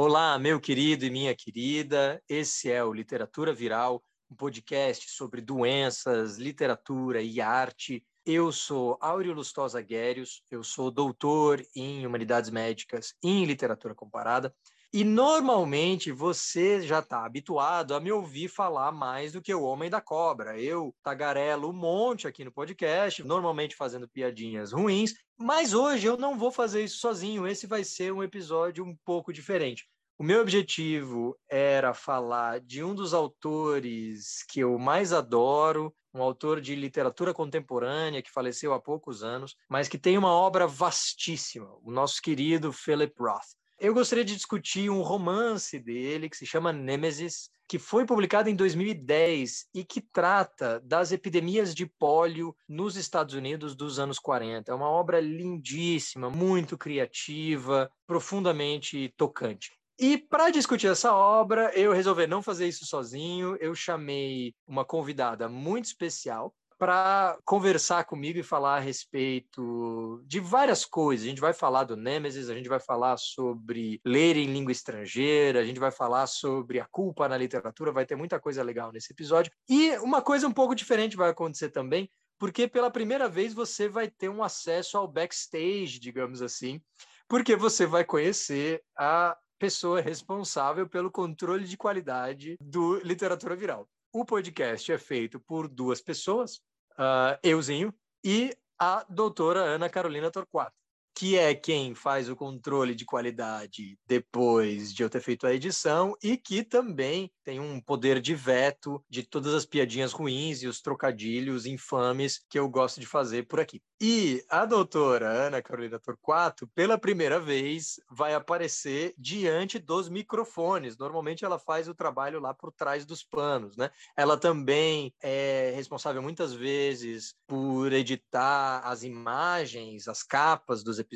Olá, meu querido e minha querida. Esse é o Literatura Viral, um podcast sobre doenças, literatura e arte. Eu sou Áureo Lustosa Guérios, eu sou doutor em Humanidades Médicas e em Literatura Comparada. E normalmente você já está habituado a me ouvir falar mais do que o Homem da Cobra. Eu tagarelo um monte aqui no podcast, normalmente fazendo piadinhas ruins, mas hoje eu não vou fazer isso sozinho. Esse vai ser um episódio um pouco diferente. O meu objetivo era falar de um dos autores que eu mais adoro, um autor de literatura contemporânea que faleceu há poucos anos, mas que tem uma obra vastíssima, o nosso querido Philip Roth. Eu gostaria de discutir um romance dele que se chama Nemesis, que foi publicado em 2010 e que trata das epidemias de pólio nos Estados Unidos dos anos 40. É uma obra lindíssima, muito criativa, profundamente tocante. E para discutir essa obra, eu resolvi não fazer isso sozinho. Eu chamei uma convidada muito especial, para conversar comigo e falar a respeito de várias coisas. A gente vai falar do Nemesis, a gente vai falar sobre ler em língua estrangeira, a gente vai falar sobre a culpa na literatura, vai ter muita coisa legal nesse episódio. E uma coisa um pouco diferente vai acontecer também, porque pela primeira vez você vai ter um acesso ao backstage, digamos assim, porque você vai conhecer a pessoa responsável pelo controle de qualidade do Literatura Viral. O podcast é feito por duas pessoas, uh, euzinho, e a doutora Ana Carolina Torquato que é quem faz o controle de qualidade depois de eu ter feito a edição e que também tem um poder de veto de todas as piadinhas ruins e os trocadilhos infames que eu gosto de fazer por aqui. E a doutora Ana Carolina Torquato, pela primeira vez, vai aparecer diante dos microfones. Normalmente ela faz o trabalho lá por trás dos panos, né? Ela também é responsável muitas vezes por editar as imagens, as capas dos episódios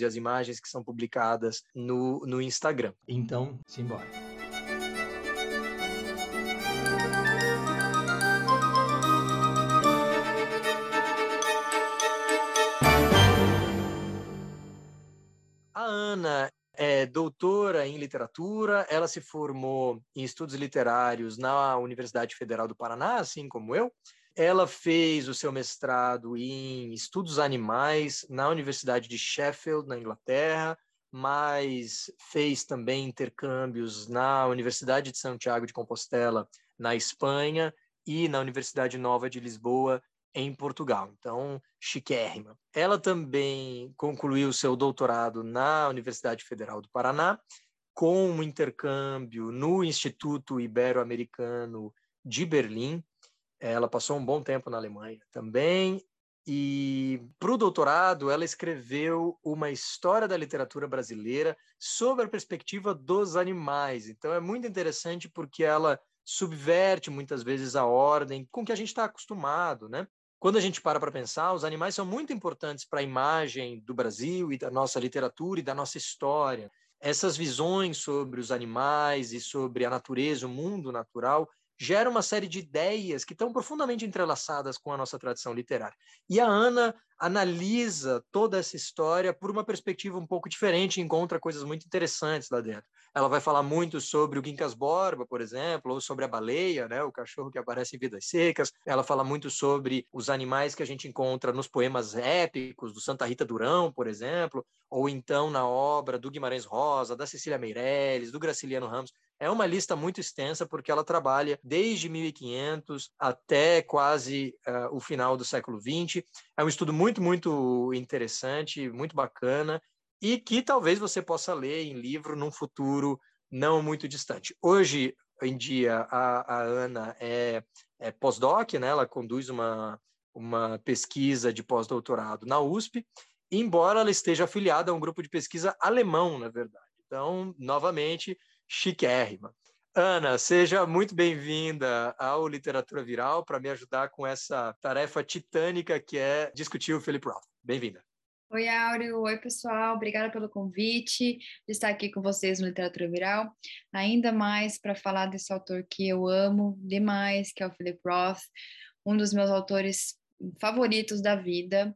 e as imagens que são publicadas no, no Instagram. Então, simbora. A Ana é doutora em literatura, ela se formou em estudos literários na Universidade Federal do Paraná, assim como eu, ela fez o seu mestrado em estudos animais na Universidade de Sheffield, na Inglaterra, mas fez também intercâmbios na Universidade de Santiago de Compostela, na Espanha, e na Universidade Nova de Lisboa, em Portugal. Então, chiquérrima. Ela também concluiu seu doutorado na Universidade Federal do Paraná, com um intercâmbio no Instituto Ibero-Americano de Berlim, ela passou um bom tempo na Alemanha também. E para o doutorado, ela escreveu uma história da literatura brasileira sobre a perspectiva dos animais. Então, é muito interessante porque ela subverte muitas vezes a ordem com que a gente está acostumado, né? Quando a gente para para pensar, os animais são muito importantes para a imagem do Brasil e da nossa literatura e da nossa história. Essas visões sobre os animais e sobre a natureza, o mundo natural, gera uma série de ideias que estão profundamente entrelaçadas com a nossa tradição literária. E a Ana analisa toda essa história por uma perspectiva um pouco diferente encontra coisas muito interessantes lá dentro. Ela vai falar muito sobre o Quincas Borba, por exemplo, ou sobre a baleia, né, o cachorro que aparece em Vidas Secas. Ela fala muito sobre os animais que a gente encontra nos poemas épicos do Santa Rita Durão, por exemplo, ou então na obra do Guimarães Rosa, da Cecília Meirelles, do Graciliano Ramos. É uma lista muito extensa porque ela trabalha desde 1500 até quase uh, o final do século XX. É um estudo muito, muito interessante, muito bacana e que talvez você possa ler em livro num futuro não muito distante. Hoje em dia, a, a Ana é, é pós-doc, né? ela conduz uma, uma pesquisa de pós-doutorado na USP, embora ela esteja afiliada a um grupo de pesquisa alemão, na verdade. Então, novamente, chiquérrima. Ana, seja muito bem-vinda ao Literatura Viral para me ajudar com essa tarefa titânica que é discutir o Philip Roth. Bem-vinda. Oi, Áureo. Oi, pessoal. Obrigada pelo convite de estar aqui com vocês no Literatura Viral. Ainda mais para falar desse autor que eu amo demais, que é o Philip Roth, um dos meus autores favoritos da vida.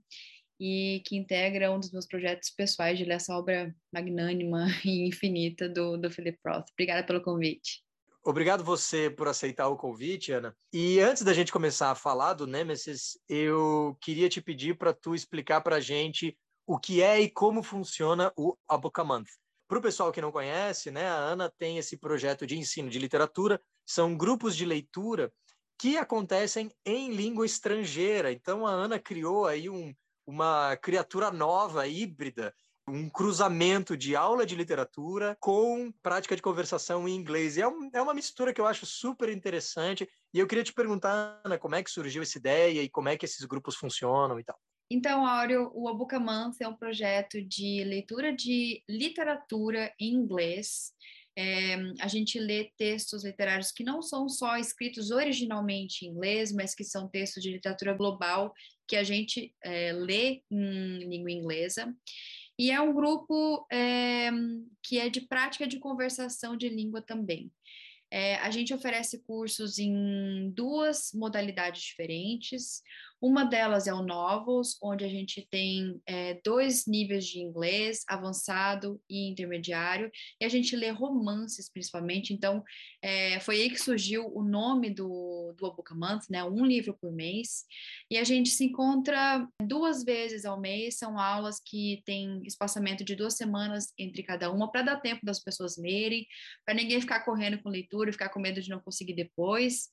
E que integra um dos meus projetos pessoais de ler essa obra magnânima e infinita do, do Philip Roth. Obrigada pelo convite. Obrigado você por aceitar o convite, Ana. E antes da gente começar a falar do Nemesis, eu queria te pedir para tu explicar para a gente o que é e como funciona o Abocamonth. Para o pessoal que não conhece, né, a Ana tem esse projeto de ensino de literatura, são grupos de leitura que acontecem em língua estrangeira. Então a Ana criou aí um, uma criatura nova, híbrida, um cruzamento de aula de literatura com prática de conversação em inglês. E é, um, é, uma mistura que eu acho super interessante. E eu queria te perguntar, Ana, como é que surgiu essa ideia e como é que esses grupos funcionam e tal. Então, Áureo, o Abucamance é um projeto de leitura de literatura em inglês. É, a gente lê textos literários que não são só escritos originalmente em inglês, mas que são textos de literatura global que a gente é, lê em língua inglesa. E é um grupo é, que é de prática de conversação de língua também. É, a gente oferece cursos em duas modalidades diferentes. Uma delas é o Novels, onde a gente tem é, dois níveis de inglês, avançado e intermediário, e a gente lê romances principalmente, então é, foi aí que surgiu o nome do, do Book Month, né, um livro por mês, e a gente se encontra duas vezes ao mês, são aulas que têm espaçamento de duas semanas entre cada uma, para dar tempo das pessoas lerem, para ninguém ficar correndo com leitura ficar com medo de não conseguir depois.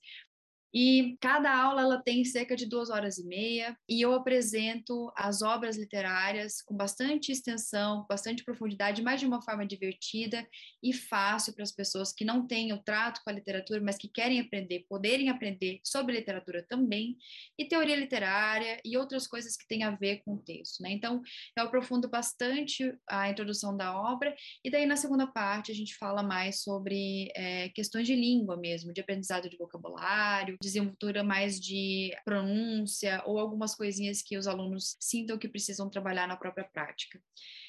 E cada aula ela tem cerca de duas horas e meia, e eu apresento as obras literárias com bastante extensão, bastante profundidade, mas de uma forma divertida e fácil para as pessoas que não têm o trato com a literatura, mas que querem aprender, poderem aprender sobre literatura também, e teoria literária e outras coisas que têm a ver com o texto. Né? Então, eu aprofundo bastante a introdução da obra, e daí na segunda parte a gente fala mais sobre é, questões de língua mesmo, de aprendizado de vocabulário, desenvoltura mais de pronúncia ou algumas coisinhas que os alunos sintam que precisam trabalhar na própria prática.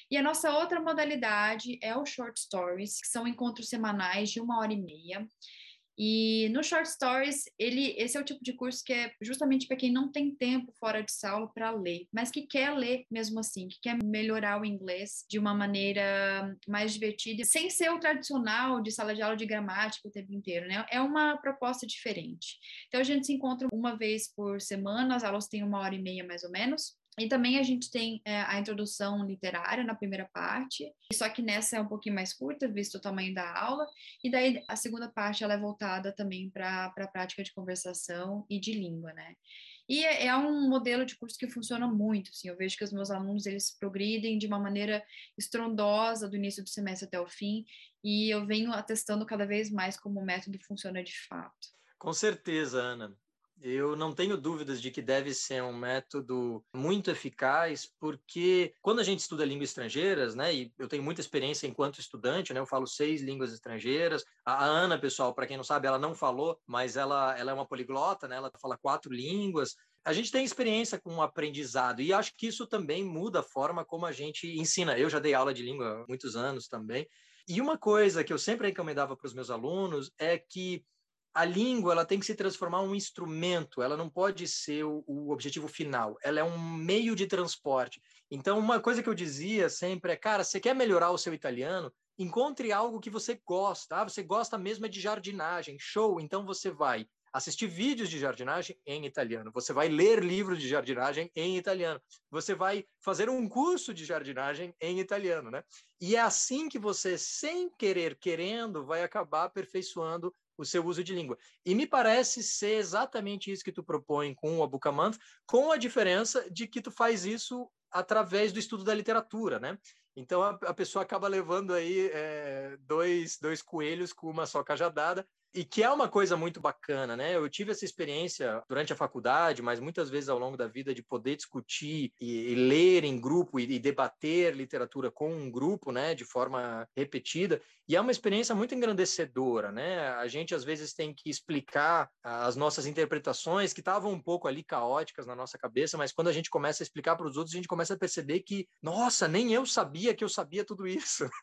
E a nossa outra modalidade é o Short Stories, que são encontros semanais de uma hora e meia. E no Short Stories, ele, esse é o tipo de curso que é justamente para quem não tem tempo fora de sala para ler, mas que quer ler mesmo assim, que quer melhorar o inglês de uma maneira mais divertida, sem ser o tradicional de sala de aula de gramática o tempo inteiro, né? É uma proposta diferente. Então a gente se encontra uma vez por semana, as aulas têm uma hora e meia mais ou menos, e também a gente tem é, a introdução literária na primeira parte, só que nessa é um pouquinho mais curta, visto o tamanho da aula, e daí a segunda parte ela é voltada também para a prática de conversação e de língua, né? E é, é, um modelo de curso que funciona muito, assim, eu vejo que os meus alunos, eles progridem de uma maneira estrondosa do início do semestre até o fim, e eu venho atestando cada vez mais como o método funciona de fato. Com certeza, Ana. Eu não tenho dúvidas de que deve ser um método muito eficaz, porque quando a gente estuda línguas estrangeiras, né, e eu tenho muita experiência enquanto estudante, né, eu falo seis línguas estrangeiras. A Ana, pessoal, para quem não sabe, ela não falou, mas ela, ela é uma poliglota, né, ela fala quatro línguas. A gente tem experiência com o aprendizado e acho que isso também muda a forma como a gente ensina. Eu já dei aula de língua há muitos anos também. E uma coisa que eu sempre recomendava para os meus alunos é que a língua ela tem que se transformar em um instrumento, ela não pode ser o, o, objetivo final, ela é um meio de transporte. Então, uma coisa que eu dizia sempre é, cara, você quer melhorar o seu italiano? Encontre algo que você gosta. Ah, você gosta mesmo é de jardinagem, show. Então você vai assistir vídeos de jardinagem em italiano, você vai ler livros de jardinagem em italiano, você vai fazer um curso de jardinagem em italiano, né? E é assim que você, sem querer, querendo, vai acabar aperfeiçoando o seu uso de língua. E me parece ser exatamente isso que tu propõe com o Abucamanth, com a diferença de que tu faz isso através do estudo da literatura, né? Então a, a pessoa acaba levando aí é, dois, dois coelhos com uma só cajadada, e que é uma coisa muito bacana, né? Eu tive essa experiência durante a faculdade, mas muitas vezes ao longo da vida de poder discutir e, e ler em grupo e, e, debater literatura com um grupo, né, de forma repetida. E é uma experiência muito engrandecedora, né? A gente às vezes tem que explicar as nossas interpretações que estavam um pouco ali caóticas na nossa cabeça, mas quando a gente começa a explicar para os outros, a gente começa a perceber que, nossa, nem eu sabia sabia que eu sabia tudo isso.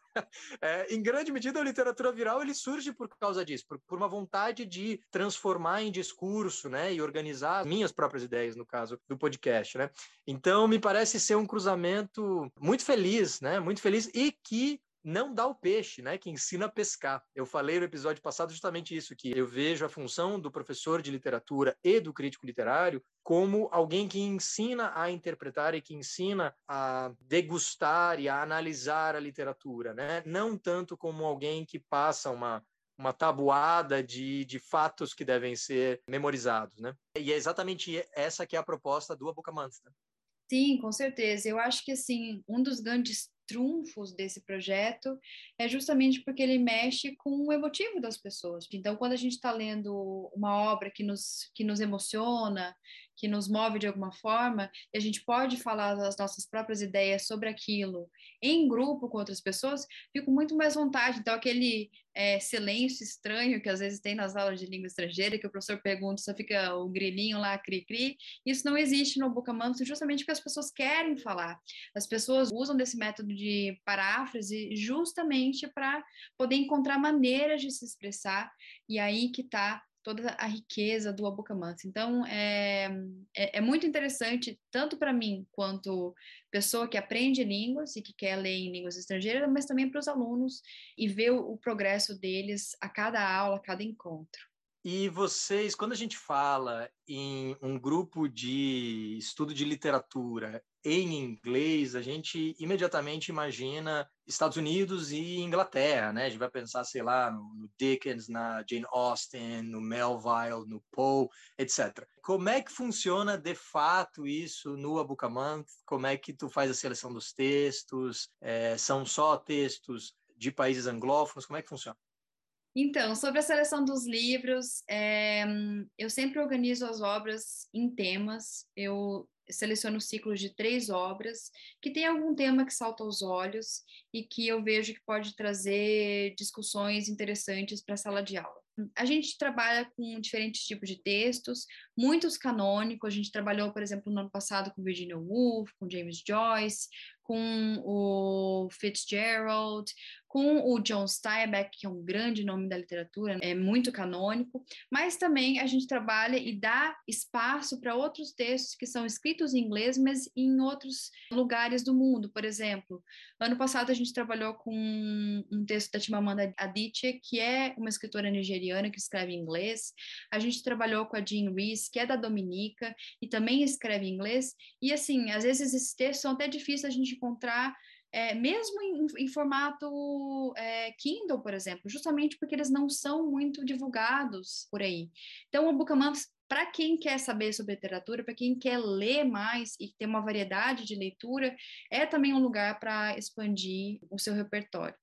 É, em grande medida, a literatura viral ele surge por causa disso, por, por, uma vontade de transformar em discurso, né, e organizar minhas próprias ideias, no caso do podcast, né. Então, me parece ser um cruzamento muito feliz, né, muito feliz e que não dá o peixe, né, que ensina a pescar. Eu falei no episódio passado justamente isso, que eu vejo a função do professor de literatura e do crítico literário como alguém que ensina a interpretar e que ensina a degustar e a analisar a literatura, né? Não tanto como alguém que passa uma uma tabuada de, de fatos que devem ser memorizados, né? E é exatamente essa que é a proposta do Abucamantes, né? Sim, com certeza. Eu acho que assim um dos grandes trunfos desse projeto é justamente porque ele mexe com o emotivo das pessoas. Então, quando a gente está lendo uma obra que nos, que nos emociona, que nos move de alguma forma, e a gente pode falar das nossas próprias ideias sobre aquilo em grupo com outras pessoas, fico muito mais vontade. Então, aquele é, silêncio estranho que às vezes tem nas aulas de língua estrangeira, que o professor pergunta, só fica o grilinho lá, cri-cri, isso não existe no Boca Manso, justamente porque as pessoas querem falar. As pessoas usam desse método de paráfrase justamente para poder encontrar maneiras de se expressar, e aí que está toda a riqueza do Abucamansi. Então, é, é, é, muito interessante, tanto para mim, quanto pessoa que aprende línguas e que quer ler em línguas estrangeiras, mas também para os alunos e ver o, o progresso deles a cada aula, a cada encontro. E vocês, quando a gente fala em um grupo de estudo de literatura em inglês, a gente imediatamente imagina Estados Unidos e Inglaterra, né? A gente vai pensar, sei lá, no Dickens, na Jane Austen, no Melville, no Poe, etc. Como é que funciona de fato isso no Abucamanth? Como é que tu faz a seleção dos textos? É, são só textos de países anglófonos? Como é que funciona? Então, sobre a seleção dos livros, é, eu sempre organizo as obras em temas. Eu seleciono ciclos de três obras que tem algum tema que salta aos olhos e que eu vejo que pode trazer discussões interessantes para a sala de aula. A gente trabalha com diferentes tipos de textos, muitos canônicos. A gente trabalhou, por exemplo, no ano passado com Virginia Woolf, com James Joyce, com o Fitzgerald, com o John Steinbeck, que é um grande nome da literatura, é muito canônico, mas também a gente trabalha e dá espaço para outros textos que são escritos em inglês, mas em outros lugares do mundo. Por exemplo, ano passado a gente trabalhou com um texto da Chimamanda Adichie, que é uma escritora nigeriana que escreve em inglês. A gente trabalhou com a Jean Rees, que é da Dominica e também escreve em inglês. E assim, às vezes esses textos são até difíceis a gente encontrar é, mesmo em, em formato é, Kindle, por exemplo, justamente porque eles não são muito divulgados por aí. Então, o Bookamaps, para quem quer saber sobre literatura, para quem quer ler mais e ter uma variedade de leitura, é também um lugar para expandir o seu repertório.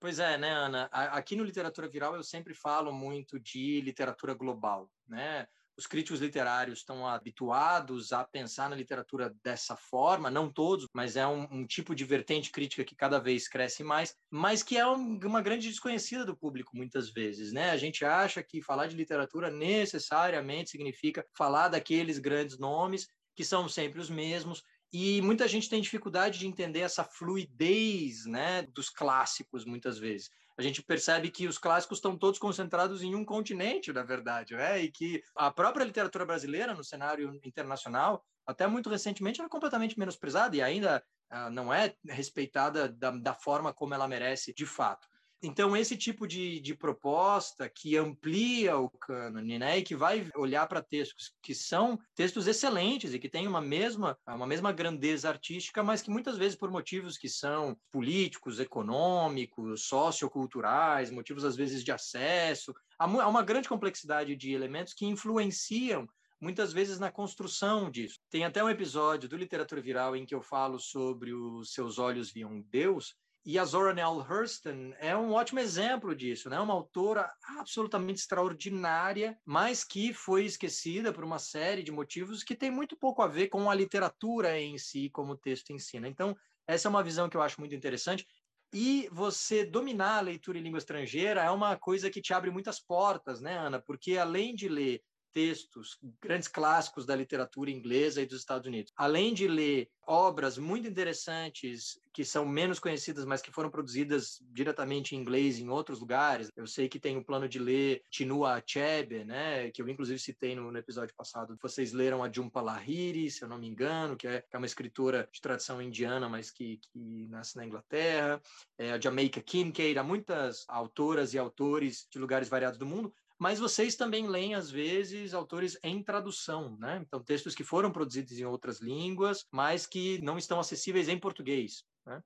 Pois é, né, Ana? Aqui no Literatura Viral eu sempre falo muito de literatura global, né? Os críticos literários estão habituados a pensar na literatura dessa forma, não todos, mas é um, um tipo de vertente crítica que cada vez cresce mais, mas que é um, uma grande desconhecida do público muitas vezes, né? A gente acha que falar de literatura necessariamente significa falar daqueles grandes nomes que são sempre os mesmos e muita gente tem dificuldade de entender essa fluidez, né, dos clássicos muitas vezes a gente percebe que os clássicos estão todos concentrados em um continente, na verdade, né? e que a própria literatura brasileira, no cenário internacional, até muito recentemente, era completamente menosprezada e ainda uh, não é respeitada da, da forma como ela merece de fato. Então, esse tipo de, de proposta que amplia o cânone, né, e que vai olhar para textos que são textos excelentes e que têm uma mesma, uma mesma grandeza artística, mas que muitas vezes, por motivos que são políticos, econômicos, socioculturais, motivos às vezes de acesso, há uma grande complexidade de elementos que influenciam muitas vezes na construção disso. Tem até um episódio do Literatura Viral em que eu falo sobre os Seus Olhos Viam Deus, e a Zora Neale Hurston é um ótimo exemplo disso, né? Uma autora absolutamente extraordinária, mas que foi esquecida por uma série de motivos que tem muito pouco a ver com a literatura em si, como o texto ensina. Então, essa é uma visão que eu acho muito interessante. E você dominar a leitura em língua estrangeira é uma coisa que te abre muitas portas, né, Ana? Porque além de ler textos, grandes clássicos da literatura inglesa e dos Estados Unidos. Além de ler obras muito interessantes que são menos conhecidas, mas que foram produzidas diretamente em inglês em outros lugares. Eu sei que tem o plano de ler Chinua Achebe, né, que eu inclusive citei no, no, episódio passado. Vocês leram a Jhumpa Lahiri, se eu não me engano, que é, que é uma escritora de tradição indiana, mas que, que nasce na Inglaterra. É, a Jamaica Kincaid, há muitas autoras e autores de lugares variados do mundo, mas vocês também leem, às vezes, autores em tradução, né? Então, textos que foram produzidos em outras línguas, mas que não estão acessíveis em português, né?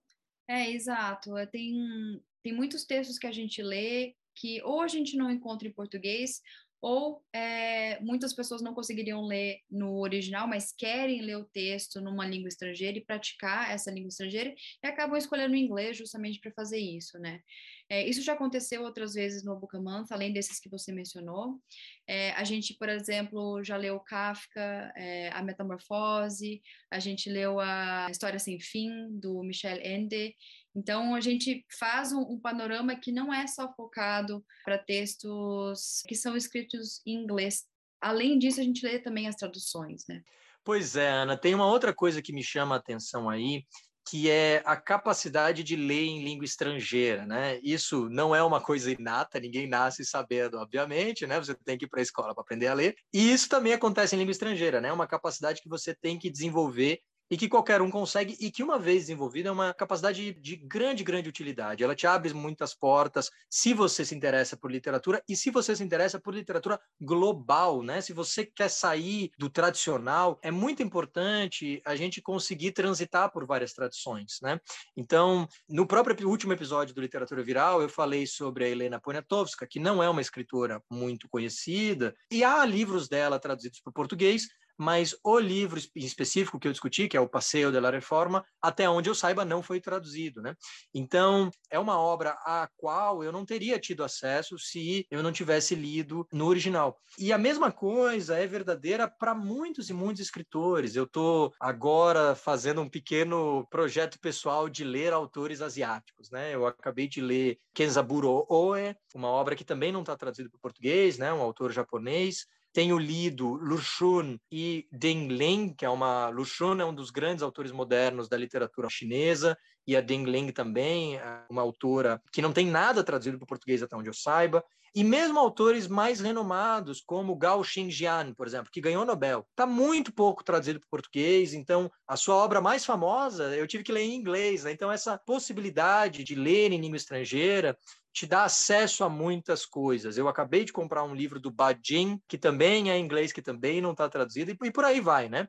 É, exato. É, tem, tem muitos textos que a gente lê que ou a gente não encontra em português, ou é, muitas pessoas não conseguiriam ler no original, mas querem ler o texto numa língua estrangeira e praticar essa língua estrangeira e acabam escolhendo o inglês justamente para fazer isso, né? É, isso já aconteceu outras vezes no Bucamança, além desses que você mencionou. É, a gente, por exemplo, já leu Kafka, é, A Metamorfose, a gente leu a História Sem Fim, do Michel Ende, então, a gente faz um, um panorama que não é só focado para textos que são escritos em inglês. Além disso, a gente lê também as traduções, né? Pois é, Ana, tem uma outra coisa que me chama a atenção aí, que é a capacidade de ler em língua estrangeira, né? Isso não é uma coisa inata, ninguém nasce sabendo, obviamente, né? Você tem que ir para a escola para aprender a ler. E isso também acontece em língua estrangeira, né? Uma capacidade que você tem que desenvolver e que qualquer um consegue e que uma vez desenvolvida é uma capacidade de grande, grande utilidade. Ela te abre muitas portas se você se interessa por literatura e se você se interessa por literatura global, né? Se você quer sair do tradicional, é muito importante a gente conseguir transitar por várias tradições, né? Então, no próprio último episódio do Literatura Viral, eu falei sobre a Helena Poniatowska, que não é uma escritora muito conhecida, e há livros dela traduzidos para o português, mas o livro em específico que eu discuti, que é o Passeio da Reforma, até onde eu saiba, não foi traduzido, né? Então, é uma obra à qual eu não teria tido acesso se eu não tivesse lido no original. E a mesma coisa é verdadeira para muitos e muitos escritores. Eu estou agora fazendo um pequeno projeto pessoal de ler autores asiáticos, né? Eu acabei de ler Kenzaburo Oe, uma obra que também não está traduzida para o português, né? Um autor japonês, tenho lido Lushun e Deng Leng, que é uma Lushun é um dos grandes autores modernos da literatura chinesa e a Deng Leng também, é uma autora que não tem nada traduzido para o português até onde eu saiba. E mesmo autores mais renomados, como Gao Xingjian, por exemplo, que ganhou o Nobel, está muito pouco traduzido para o português. Então, a sua obra mais famosa eu tive que ler em inglês. Né? Então, essa possibilidade de ler em língua estrangeira te dá acesso a muitas coisas. Eu acabei de comprar um livro do Badin, que também é em inglês, que também não está traduzido, e por aí vai, né?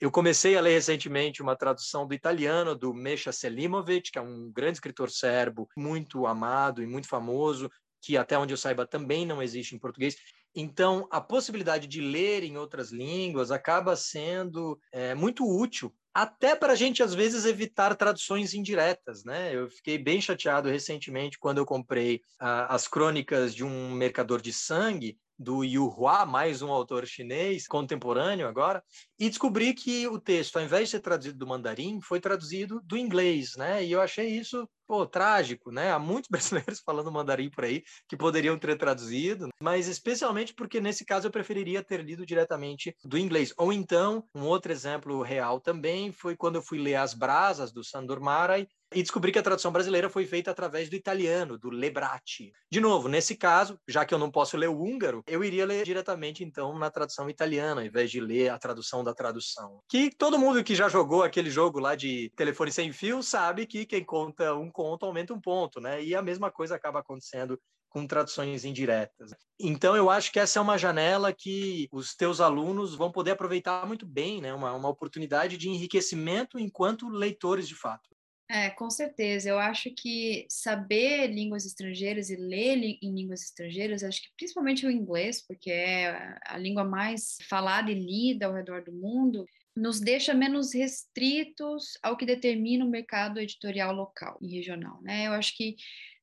Eu comecei a ler recentemente uma tradução do italiano do Mesha Selimovic, que é um grande escritor serbo, muito amado e muito famoso, que até onde eu saiba também não existe em português. Então, a possibilidade de ler em outras línguas acaba sendo é, muito útil até para a gente, às vezes, evitar traduções indiretas, né? Eu fiquei bem chateado recentemente quando eu comprei uh, as crônicas de um mercador de sangue, do Yu Hua, mais um autor chinês, contemporâneo agora, e descobri que o texto, ao invés de ser traduzido do mandarim, foi traduzido do inglês, né? E eu achei isso, pô, trágico, né? Há muitos brasileiros falando mandarim por aí que poderiam ter traduzido, mas especialmente porque nesse caso eu preferiria ter lido diretamente do inglês. Ou então, um outro exemplo real também foi quando eu fui ler As Brasas do Sandor Marai, e descobri que a tradução brasileira foi feita através do italiano, do Lebrati. De novo, nesse caso, já que eu não posso ler o húngaro, eu iria ler diretamente, então, na tradução italiana, ao invés de ler a tradução da tradução. Que todo mundo que já jogou aquele jogo lá de telefone sem fio sabe que quem conta um conto aumenta um ponto, né? E a mesma coisa acaba acontecendo com traduções indiretas. Então, eu acho que essa é uma janela que os teus alunos vão poder aproveitar muito bem, né? Uma, uma oportunidade de enriquecimento enquanto leitores de fato. É, com certeza. Eu acho que saber línguas estrangeiras e ler em línguas estrangeiras, acho que principalmente o inglês, porque é a língua mais falada e lida ao redor do mundo, nos deixa menos restritos ao que determina o mercado editorial local e regional, né? Eu acho que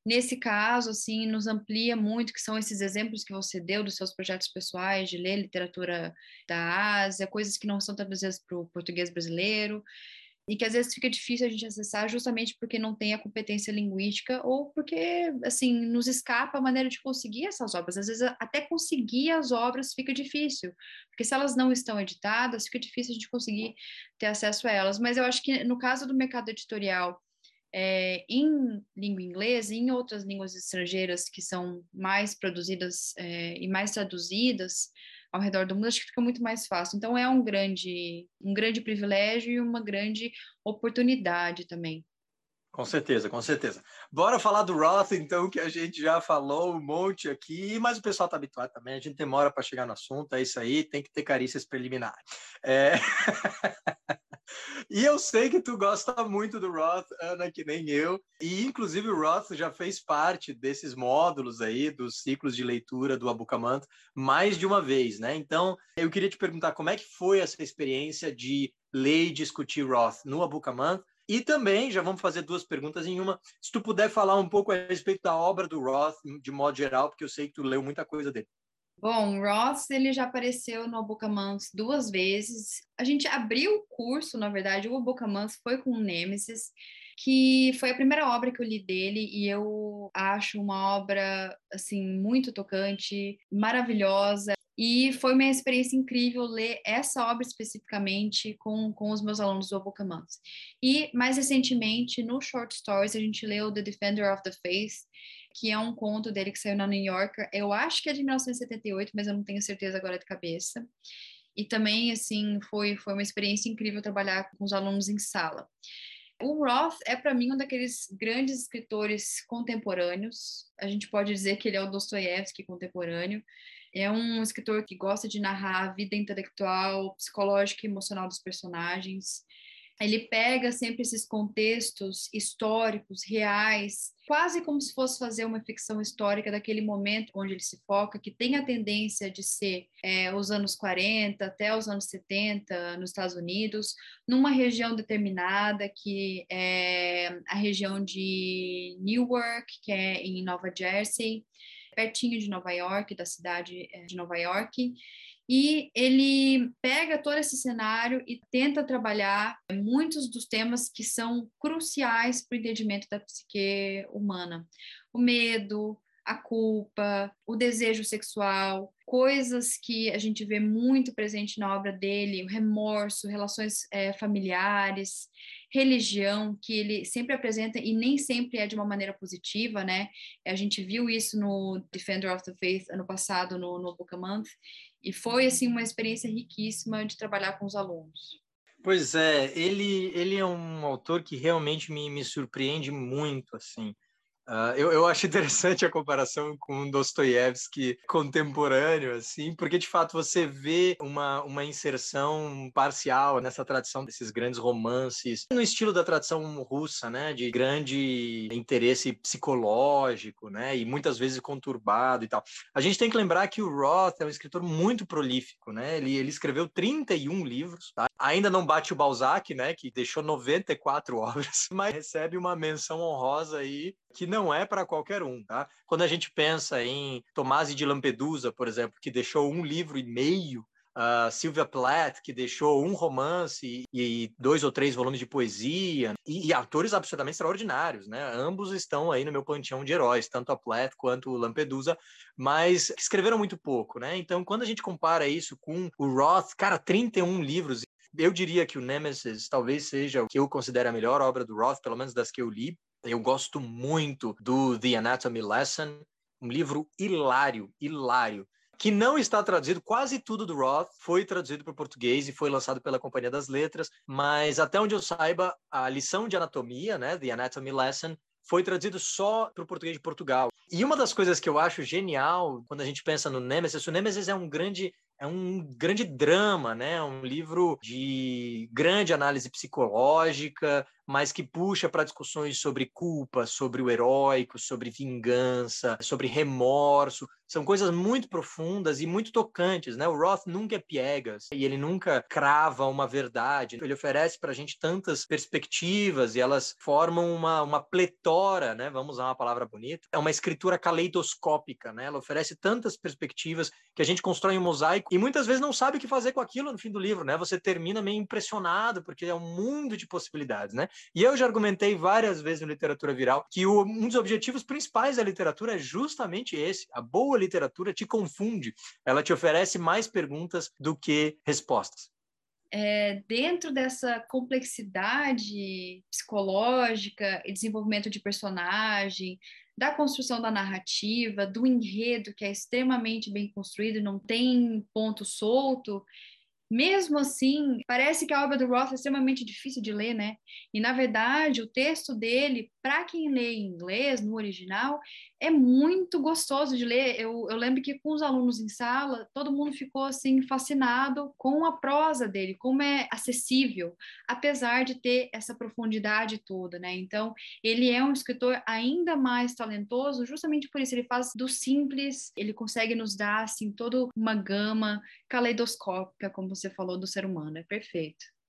nesse caso, assim, nos amplia muito, que são esses exemplos que você deu dos seus projetos pessoais, de ler literatura da Ásia, coisas que não são traduzidas para o português brasileiro, e que às vezes fica difícil a gente acessar justamente porque não tem a competência linguística ou porque, assim, nos escapa a maneira de conseguir essas obras. Às vezes, até conseguir as obras fica difícil, porque se elas não estão editadas, fica difícil a gente conseguir ter acesso a elas. Mas eu acho que no caso do mercado editorial, é, em língua inglesa e em outras línguas estrangeiras que são mais produzidas é, e mais traduzidas ao redor do mundo, acho que fica muito mais fácil. Então é um grande, um grande privilégio e uma grande oportunidade também. Com certeza, com certeza. Bora falar do Roth, então, que a gente já falou um monte aqui, mas o pessoal está habituado também, a gente demora para chegar no assunto, é isso aí, tem que ter carícias preliminares. É... e eu sei que tu gosta muito do Roth, Ana, que nem eu, e inclusive o Roth já fez parte desses módulos aí, dos ciclos de leitura do Abucamant, mais de uma vez, né? Então, eu queria te perguntar como é que foi essa experiência de ler e discutir Roth no Abucamant, e também, já vamos fazer duas perguntas em uma, se tu puder falar um pouco a respeito da obra do Roth, de modo geral, porque eu sei que tu leu muita coisa dele. Bom, Roth, ele já apareceu no Abocamans duas vezes. A gente abriu o curso, na verdade, o Abocamans foi com o Nemesis, que foi a primeira obra que eu li dele e eu acho uma obra assim muito tocante, maravilhosa. E foi uma experiência incrível ler essa obra especificamente com, com os meus alunos do Abocamans. E, mais recentemente, no Short Stories, a gente leu The Defender of the Faith, que é um conto dele que saiu na New Yorker. Eu acho que é de 1978, mas eu não tenho certeza agora de cabeça. E também, assim, foi, foi uma experiência incrível trabalhar com os alunos em sala. O Roth é, para mim, um daqueles grandes escritores contemporâneos. A gente pode dizer que ele é o Dostoiévski contemporâneo. É um escritor que gosta de narrar a vida intelectual, psicológica e emocional dos personagens. Ele pega sempre esses contextos históricos, reais, quase como se fosse fazer uma ficção histórica daquele momento onde ele se foca, que tem a tendência de ser é, os anos 40 até os anos 70 nos Estados Unidos, numa região determinada, que é a região de Newark, que é em Nova Jersey, pertinho de Nova York, da cidade eh, de Nova York. E ele pega todo esse cenário e tenta trabalhar muitos dos temas que são cruciais para o entendimento da psique humana. O medo, a culpa, o desejo sexual, coisas que a gente vê muito presente na obra dele, o remorso, relações é, familiares, religião, que ele sempre apresenta e nem sempre é de uma maneira positiva, né? A gente viu isso no Defender of the Faith ano passado, no, no Book a Month, e foi, assim, uma experiência riquíssima de trabalhar com os alunos. Pois é, ele, ele é um autor que realmente me, me surpreende muito, assim. Uh, eu, eu acho interessante a comparação com Dostoiévski contemporâneo, assim, porque de fato você vê uma, uma inserção parcial nessa tradição desses grandes romances, no estilo da tradição russa, né, de grande interesse psicológico, né, e muitas vezes conturbado e tal. A gente tem que lembrar que o Roth é um escritor muito prolífico, né, ele, ele escreveu 31 livros, tá? ainda não bate o Balzac, né, que deixou 94 obras, mas recebe uma menção honrosa aí que não é para qualquer um, tá? Quando a gente pensa em Tomasi de Lampedusa, por exemplo, que deixou um livro e meio, uh, Sylvia Plath, que deixou um romance e, dois ou três volumes de poesia, e, e, atores absolutamente extraordinários, né? Ambos estão aí no meu panteão de heróis, tanto a Plath quanto o Lampedusa, mas escreveram muito pouco, né? Então, quando a gente compara isso com o Roth, cara, 31 livros, eu diria que o Nemesis talvez seja o que eu considero a melhor obra do Roth, pelo menos das que eu li. Eu gosto muito do The Anatomy Lesson, um livro hilário, hilário, que não está traduzido, quase tudo do Roth foi traduzido para o português e foi lançado pela Companhia das Letras, mas até onde eu saiba, a lição de anatomia, né, The Anatomy Lesson, foi traduzido só para o português de Portugal. E uma das coisas que eu acho genial quando a gente pensa no Nemesis, o Nemesis é um grande é um grande drama, né? Um livro de grande análise psicológica, mas que puxa para discussões sobre culpa, sobre o heróico, sobre vingança, sobre remorso. São coisas muito profundas e muito tocantes, né? O Roth nunca é piegas e ele nunca crava uma verdade. Ele oferece para a gente tantas perspectivas e elas formam uma, uma pletora, né? Vamos usar uma palavra bonita. É uma escritura caleidoscópica, né? Ela oferece tantas perspectivas que a gente constrói um mosaico e muitas vezes não sabe o que fazer com aquilo no fim do livro, né? Você termina meio impressionado porque é um mundo de possibilidades, né? E eu já argumentei várias vezes no literatura viral que o, um dos objetivos principais da literatura é justamente esse. A boa literatura te confunde, ela te oferece mais perguntas do que respostas. É, dentro dessa complexidade psicológica e desenvolvimento de personagem, da construção da narrativa, do enredo que é extremamente bem construído não tem ponto solto, mesmo assim, parece que a obra do Roth é extremamente difícil de ler, né? E, na verdade, o texto dele, para quem lê em inglês, no original, é muito gostoso de ler. Eu, eu lembro que com os alunos em sala, todo mundo ficou, assim, fascinado com a prosa dele, como é acessível, apesar de ter essa profundidade toda, né? Então, ele é um escritor ainda mais talentoso, justamente por isso. Ele faz do simples, ele consegue nos dar, assim, toda uma gama caleidoscópica, como você falou, do ser humano. É perfeito.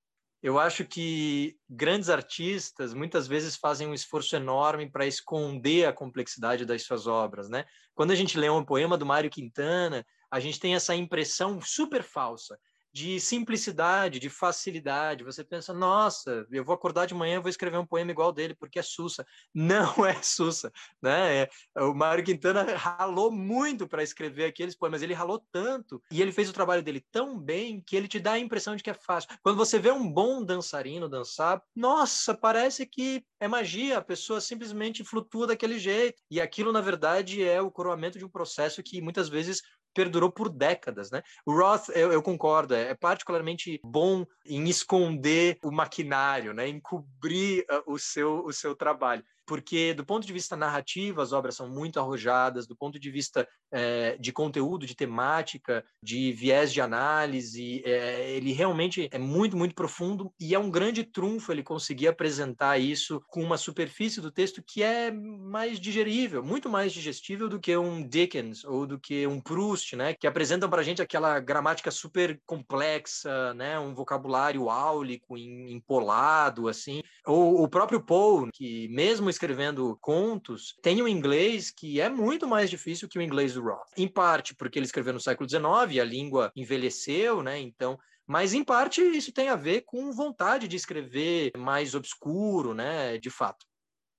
Eu acho que grandes artistas muitas vezes fazem um esforço enorme para esconder a complexidade das suas obras, né? Quando a gente lê um poema do Mário Quintana, a gente tem essa impressão super falsa de simplicidade, de facilidade. Você pensa, nossa, eu vou acordar de manhã, vou escrever um poema igual dele, porque é Sussa. Não é Sussa, né? É, o Mário Quintana ralou muito para escrever aqueles poemas, ele ralou tanto e ele fez o trabalho dele tão bem que ele te dá a impressão de que é fácil. Quando você vê um bom dançarino dançar, nossa, parece que é magia, a pessoa simplesmente flutua daquele jeito. E aquilo, na verdade, é o coroamento de um processo que muitas vezes perdurou por décadas, né? O Roth, eu, eu, concordo, é particularmente bom em esconder o maquinário, né? Encobrir uh, o seu o seu trabalho porque do ponto de vista narrativo as obras são muito arrojadas, do ponto de vista é, de conteúdo, de temática, de viés de análise, é, ele realmente é muito, muito profundo e é um grande trunfo ele conseguir apresentar isso com uma superfície do texto que é mais digerível, muito mais digestível do que um Dickens ou do que um Proust, né, que apresentam para a gente aquela gramática super complexa, né, um vocabulário áulico, empolado, assim, ou o próprio Poe, que mesmo escrevendo contos tem um inglês que é muito mais difícil que o inglês do Roth. Em parte porque ele escreveu no século XIX a língua envelheceu, né? Então, mas em parte isso tem a ver com vontade de escrever mais obscuro, né? De fato.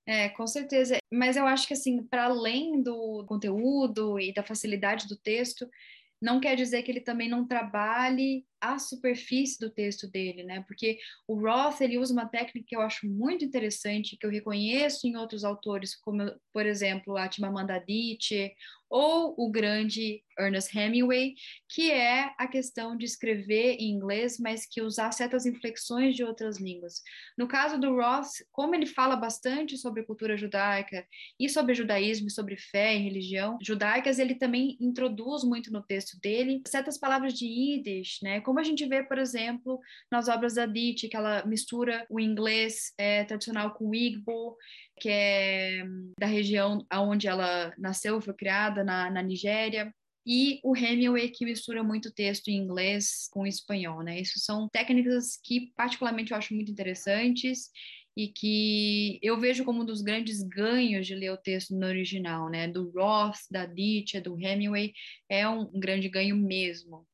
É, com certeza. Mas eu acho que assim, para além do conteúdo e da facilidade do texto, não quer dizer que ele também não trabalhe a superfície do texto dele, né? Porque o Roth ele usa uma técnica que eu acho muito interessante, que eu reconheço em outros autores, como por exemplo a Chimamanda Adichie ou o grande Ernest Hemingway, que é a questão de escrever em inglês, mas que usar certas inflexões de outras línguas. No caso do Roth, como ele fala bastante sobre cultura judaica e sobre judaísmo, sobre fé e religião judaicas, ele também introduz muito no texto dele certas palavras de Yiddish, né? Como a gente vê, por exemplo, nas obras da Dite, que ela mistura o inglês é, tradicional com o Igbo, que é hum, da região onde ela nasceu, foi criada, na, na Nigéria e o Hemingway que mistura muito texto em inglês com espanhol, né? Isso são técnicas que particularmente eu acho muito interessantes e que eu vejo como um dos grandes ganhos de ler o texto no original, né? Do Roth, da Ditch, do Hemingway, é um grande ganho mesmo.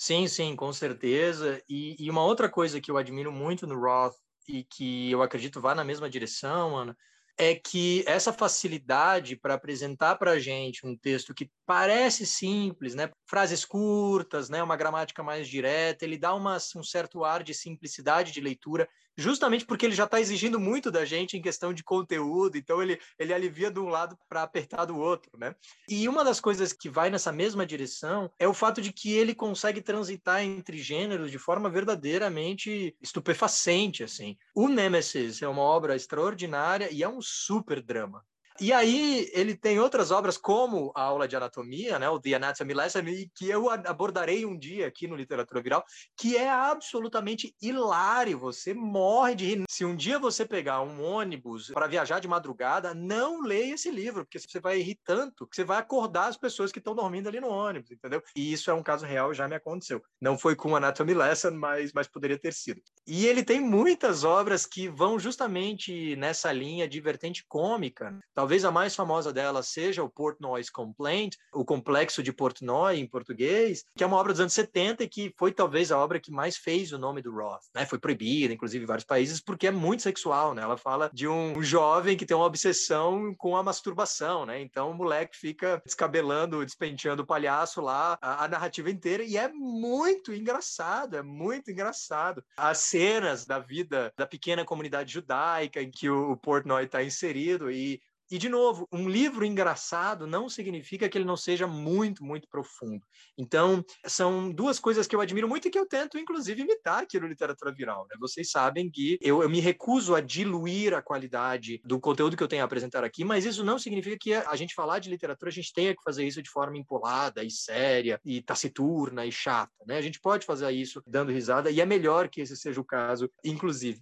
Sim, sim, com certeza. E, e, uma outra coisa que eu admiro muito no Roth e que eu acredito vá na mesma direção, Ana, é que essa facilidade para apresentar para a gente um texto que parece simples, né? Frases curtas, né? uma gramática mais direta, ele dá uma, um certo ar de simplicidade de leitura justamente porque ele já está exigindo muito da gente em questão de conteúdo, então ele, ele alivia de um lado para apertar do outro, né? E uma das coisas que vai nessa mesma direção é o fato de que ele consegue transitar entre gêneros de forma verdadeiramente estupefacente, assim. O Nemesis é uma obra extraordinária e é um super drama. E aí ele tem outras obras como a aula de anatomia, né, o The Anatomy Lesson, que eu abordarei um dia aqui no Literatura Viral, que é absolutamente hilário. Você morre de rir. Se um dia você pegar um ônibus para viajar de madrugada, não leia esse livro, porque você vai rir tanto que você vai acordar as pessoas que estão dormindo ali no ônibus, entendeu? E isso é um caso real, já me aconteceu. Não foi com Anatomy Lesson, mas, mas poderia ter sido. E ele tem muitas obras que vão justamente nessa linha de vertente cômica. Talvez a mais famosa dela seja o Portnoy's Complaint, o Complexo de Portnoy em português, que é uma obra dos anos 70 e que foi talvez a obra que mais fez o nome do Roth, né? Foi proibida, inclusive, em vários países, porque é muito sexual, né? Ela fala de um jovem que tem uma obsessão com a masturbação, né? Então o moleque fica descabelando, despenteando o palhaço lá a, a narrativa inteira e é muito engraçado, é muito engraçado. As cenas da vida da pequena comunidade judaica em que o Portnoy está inserido e e, de novo, um livro engraçado não significa que ele não seja muito, muito profundo. Então, são duas coisas que eu admiro muito e que eu tento, inclusive, imitar aqui no Literatura Viral. Né? Vocês sabem que eu, eu, me recuso a diluir a qualidade do conteúdo que eu tenho a apresentar aqui, mas isso não significa que a gente falar de literatura, a gente tenha que fazer isso de forma empolada e séria e taciturna e chata. Né? A gente pode fazer isso dando risada e é melhor que esse seja o caso, inclusive.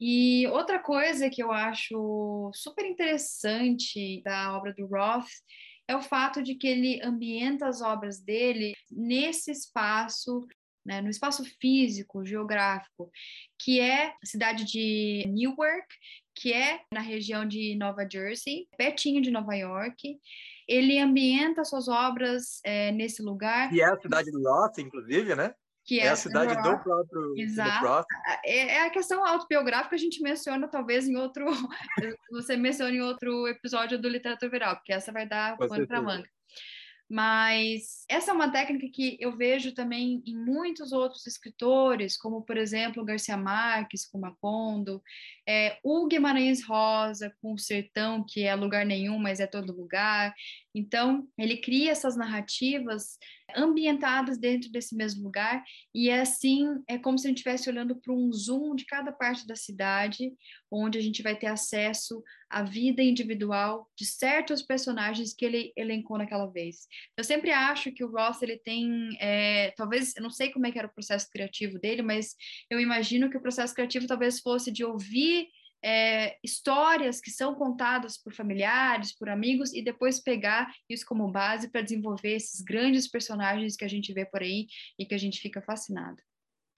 E outra coisa que eu acho super interessante da obra do Roth é o fato de que ele ambienta as obras dele nesse espaço, né, no espaço físico, geográfico, que é a cidade de Newark, que é na região de Nova Jersey, pertinho de Nova York. Ele ambienta suas obras é, nesse lugar. E é a cidade do Roth, inclusive, né? Que é, é a cidade do próprio Exato. É, é, a questão autobiográfica a gente menciona talvez em outro você menciona em outro episódio do literatura viral porque essa vai dar pano para manga mas essa é uma técnica que eu vejo também em muitos outros escritores, como, por exemplo, Garcia Marques, com Macondo, é, o Guimarães Rosa, com o Sertão, que é lugar nenhum, mas é todo lugar. Então, ele cria essas narrativas ambientadas dentro desse mesmo lugar, e é assim, é como se a gente estivesse olhando para um zoom de cada parte da cidade, onde a gente vai ter acesso à vida individual de certos personagens que ele elencou naquela vez. Eu sempre acho que o Ross, ele tem, é, talvez, eu não sei como é que era o processo criativo dele, mas eu imagino que o processo criativo talvez fosse de ouvir é, histórias que são contadas por familiares, por amigos, e depois pegar isso como base para desenvolver esses grandes personagens que a gente vê por aí e que a gente fica fascinado.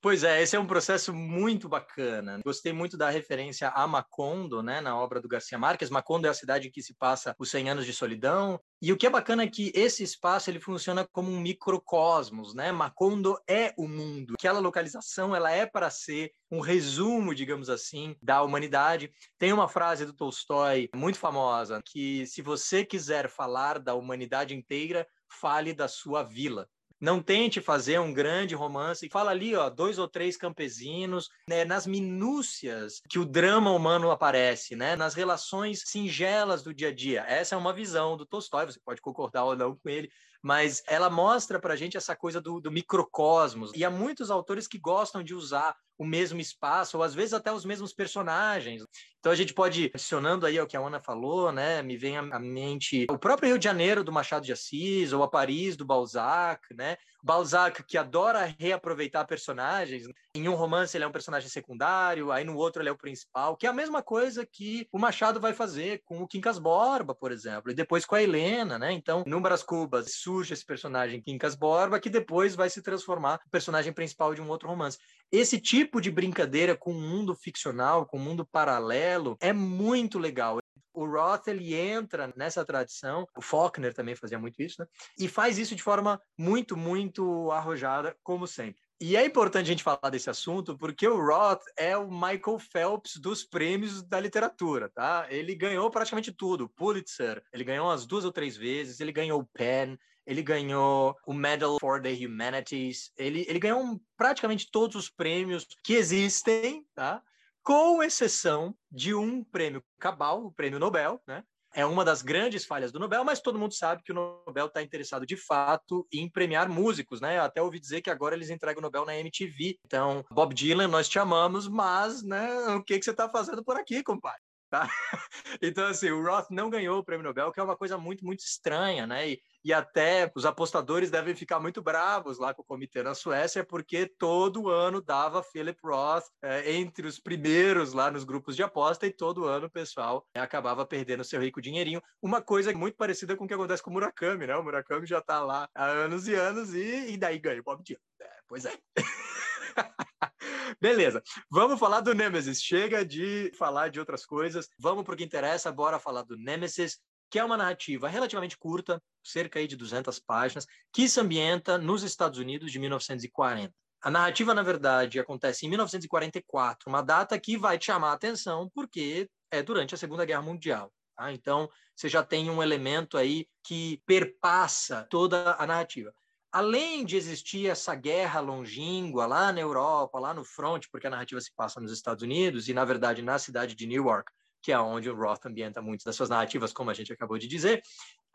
Pois é, esse é um processo muito bacana. Gostei muito da referência a Macondo, né, na obra do Garcia Marques. Macondo é a cidade em que se passa os 100 anos de solidão. E o que é bacana é que esse espaço ele funciona como um microcosmos, né? Macondo é o mundo. Aquela localização ela é para ser um resumo, digamos assim, da humanidade. Tem uma frase do Tolstói muito famosa que se você quiser falar da humanidade inteira, fale da sua vila. Não tente fazer um grande romance. Fala ali, ó, dois ou três campesinos, né, nas minúcias que o drama humano aparece, né, nas relações singelas do dia a dia. Essa é uma visão do Tolstói, você pode concordar ou não com ele, mas ela mostra para a gente essa coisa do, do microcosmos. E há muitos autores que gostam de usar o mesmo espaço, ou às vezes até os mesmos personagens. Então a gente pode, adicionando aí ao que a Ana falou, né, me vem à mente o próprio Rio de Janeiro do Machado de Assis, ou a Paris do Balzac, né? Balzac que adora reaproveitar personagens. Em um romance ele é um personagem secundário, aí no outro ele é o principal, que é a mesma coisa que o Machado vai fazer com o Quincas Borba, por exemplo, e depois com a Helena, né? Então, no Bras Cubas surge esse personagem Quincas Borba, que depois vai se transformar no personagem principal de um outro romance. Esse tipo de brincadeira com o mundo ficcional, com o mundo paralelo, é muito legal. O Roth ele entra nessa tradição, o Faulkner também fazia muito isso, né? E faz isso de forma muito, muito arrojada, como sempre. E é importante a gente falar desse assunto porque o Roth é o Michael Phelps dos prêmios da literatura, tá? Ele ganhou praticamente tudo, Pulitzer, ele ganhou umas duas ou três vezes, ele ganhou o PEN, ele ganhou o Medal for the Humanities, ele, ele ganhou praticamente todos os prêmios que existem, tá? Com exceção de um prêmio Cabal, o prêmio Nobel, né? É uma das grandes falhas do Nobel, mas todo mundo sabe que o Nobel está interessado de fato em premiar músicos, né? Até ouvi dizer que agora eles entregam o Nobel na MTV. Então, Bob Dylan, nós te amamos, mas, né, o que, que você está fazendo por aqui, compadre? Tá? Então, assim, o Roth não ganhou o prêmio Nobel, que é uma coisa muito, muito estranha, né? E, e até os apostadores devem ficar muito bravos lá com o comitê na Suécia, porque todo ano dava Philip Roth é, entre os primeiros lá nos grupos de aposta, e todo ano o pessoal é, acabava perdendo seu rico dinheirinho. Uma coisa muito parecida com o que acontece com o Murakami, né? O Murakami já está lá há anos e anos, e, e daí ganha o Bob Dylan. É, pois é. Beleza, vamos falar do Nemesis. Chega de falar de outras coisas. Vamos para o que interessa. Bora falar do Nemesis, que é uma narrativa relativamente curta, cerca de 200 páginas, que se ambienta nos Estados Unidos de 1940. A narrativa, na verdade, acontece em 1944, uma data que vai te chamar a atenção porque é durante a Segunda Guerra Mundial. Tá? Então, você já tem um elemento aí que perpassa toda a narrativa além de existir essa guerra longínqua lá na Europa, lá no front, porque a narrativa se passa nos Estados Unidos e, na verdade, na cidade de Newark, que é onde o Roth ambienta muitas das suas narrativas, como a gente acabou de dizer.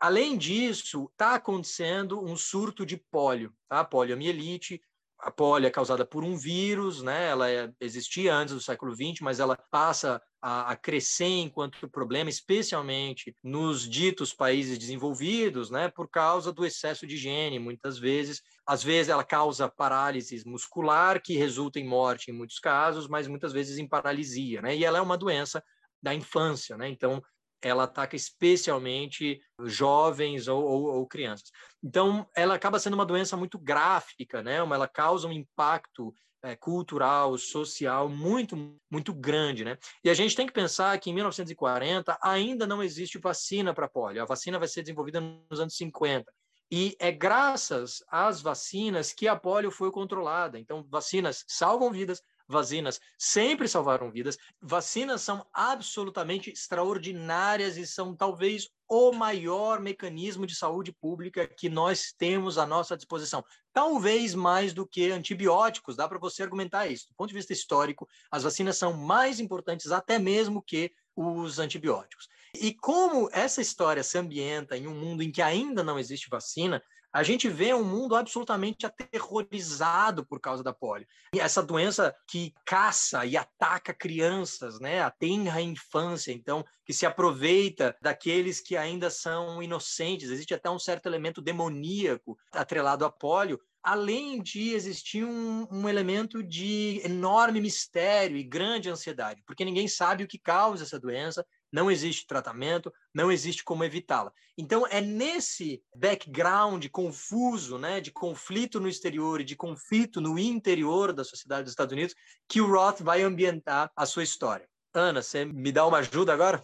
Além disso, está acontecendo um surto de pólio, tá? poliomielite, a polio é causada por um vírus, né? Ela é, existia antes do século XX, mas ela passa a, a, crescer enquanto problema, especialmente nos ditos países desenvolvidos, né? Por causa do excesso de higiene, muitas vezes. Às vezes ela causa parálise muscular, que resulta em morte em muitos casos, mas muitas vezes em paralisia, né? E ela é uma doença da infância, né? Então ela ataca especialmente jovens ou, ou, ou, crianças. Então, ela acaba sendo uma doença muito gráfica, né? Ela causa um impacto é, cultural, social muito, muito grande, né? E a gente tem que pensar que em 1940 ainda não existe vacina para polio. A vacina vai ser desenvolvida nos anos 50. E é graças às vacinas que a polio foi controlada. Então, vacinas salvam vidas, vacinas sempre salvaram vidas. Vacinas são absolutamente extraordinárias e são talvez o maior mecanismo de saúde pública que nós temos à nossa disposição. Talvez mais do que antibióticos, dá para você argumentar isso. Do ponto de vista histórico, as vacinas são mais importantes até mesmo que os antibióticos. E como essa história se ambienta em um mundo em que ainda não existe vacina, a gente vê um mundo absolutamente aterrorizado por causa da polio. E essa doença que caça e ataca crianças, né, a tenra infância, então, que se aproveita daqueles que ainda são inocentes. Existe até um certo elemento demoníaco atrelado à polio, além de existir um, um, elemento de enorme mistério e grande ansiedade, porque ninguém sabe o que causa essa doença, não existe tratamento, não existe como evitá-la. Então, é nesse background confuso, né, de conflito no exterior e de conflito no interior da sociedade dos Estados Unidos, que o Roth vai ambientar a sua história. Ana, você me dá uma ajuda agora?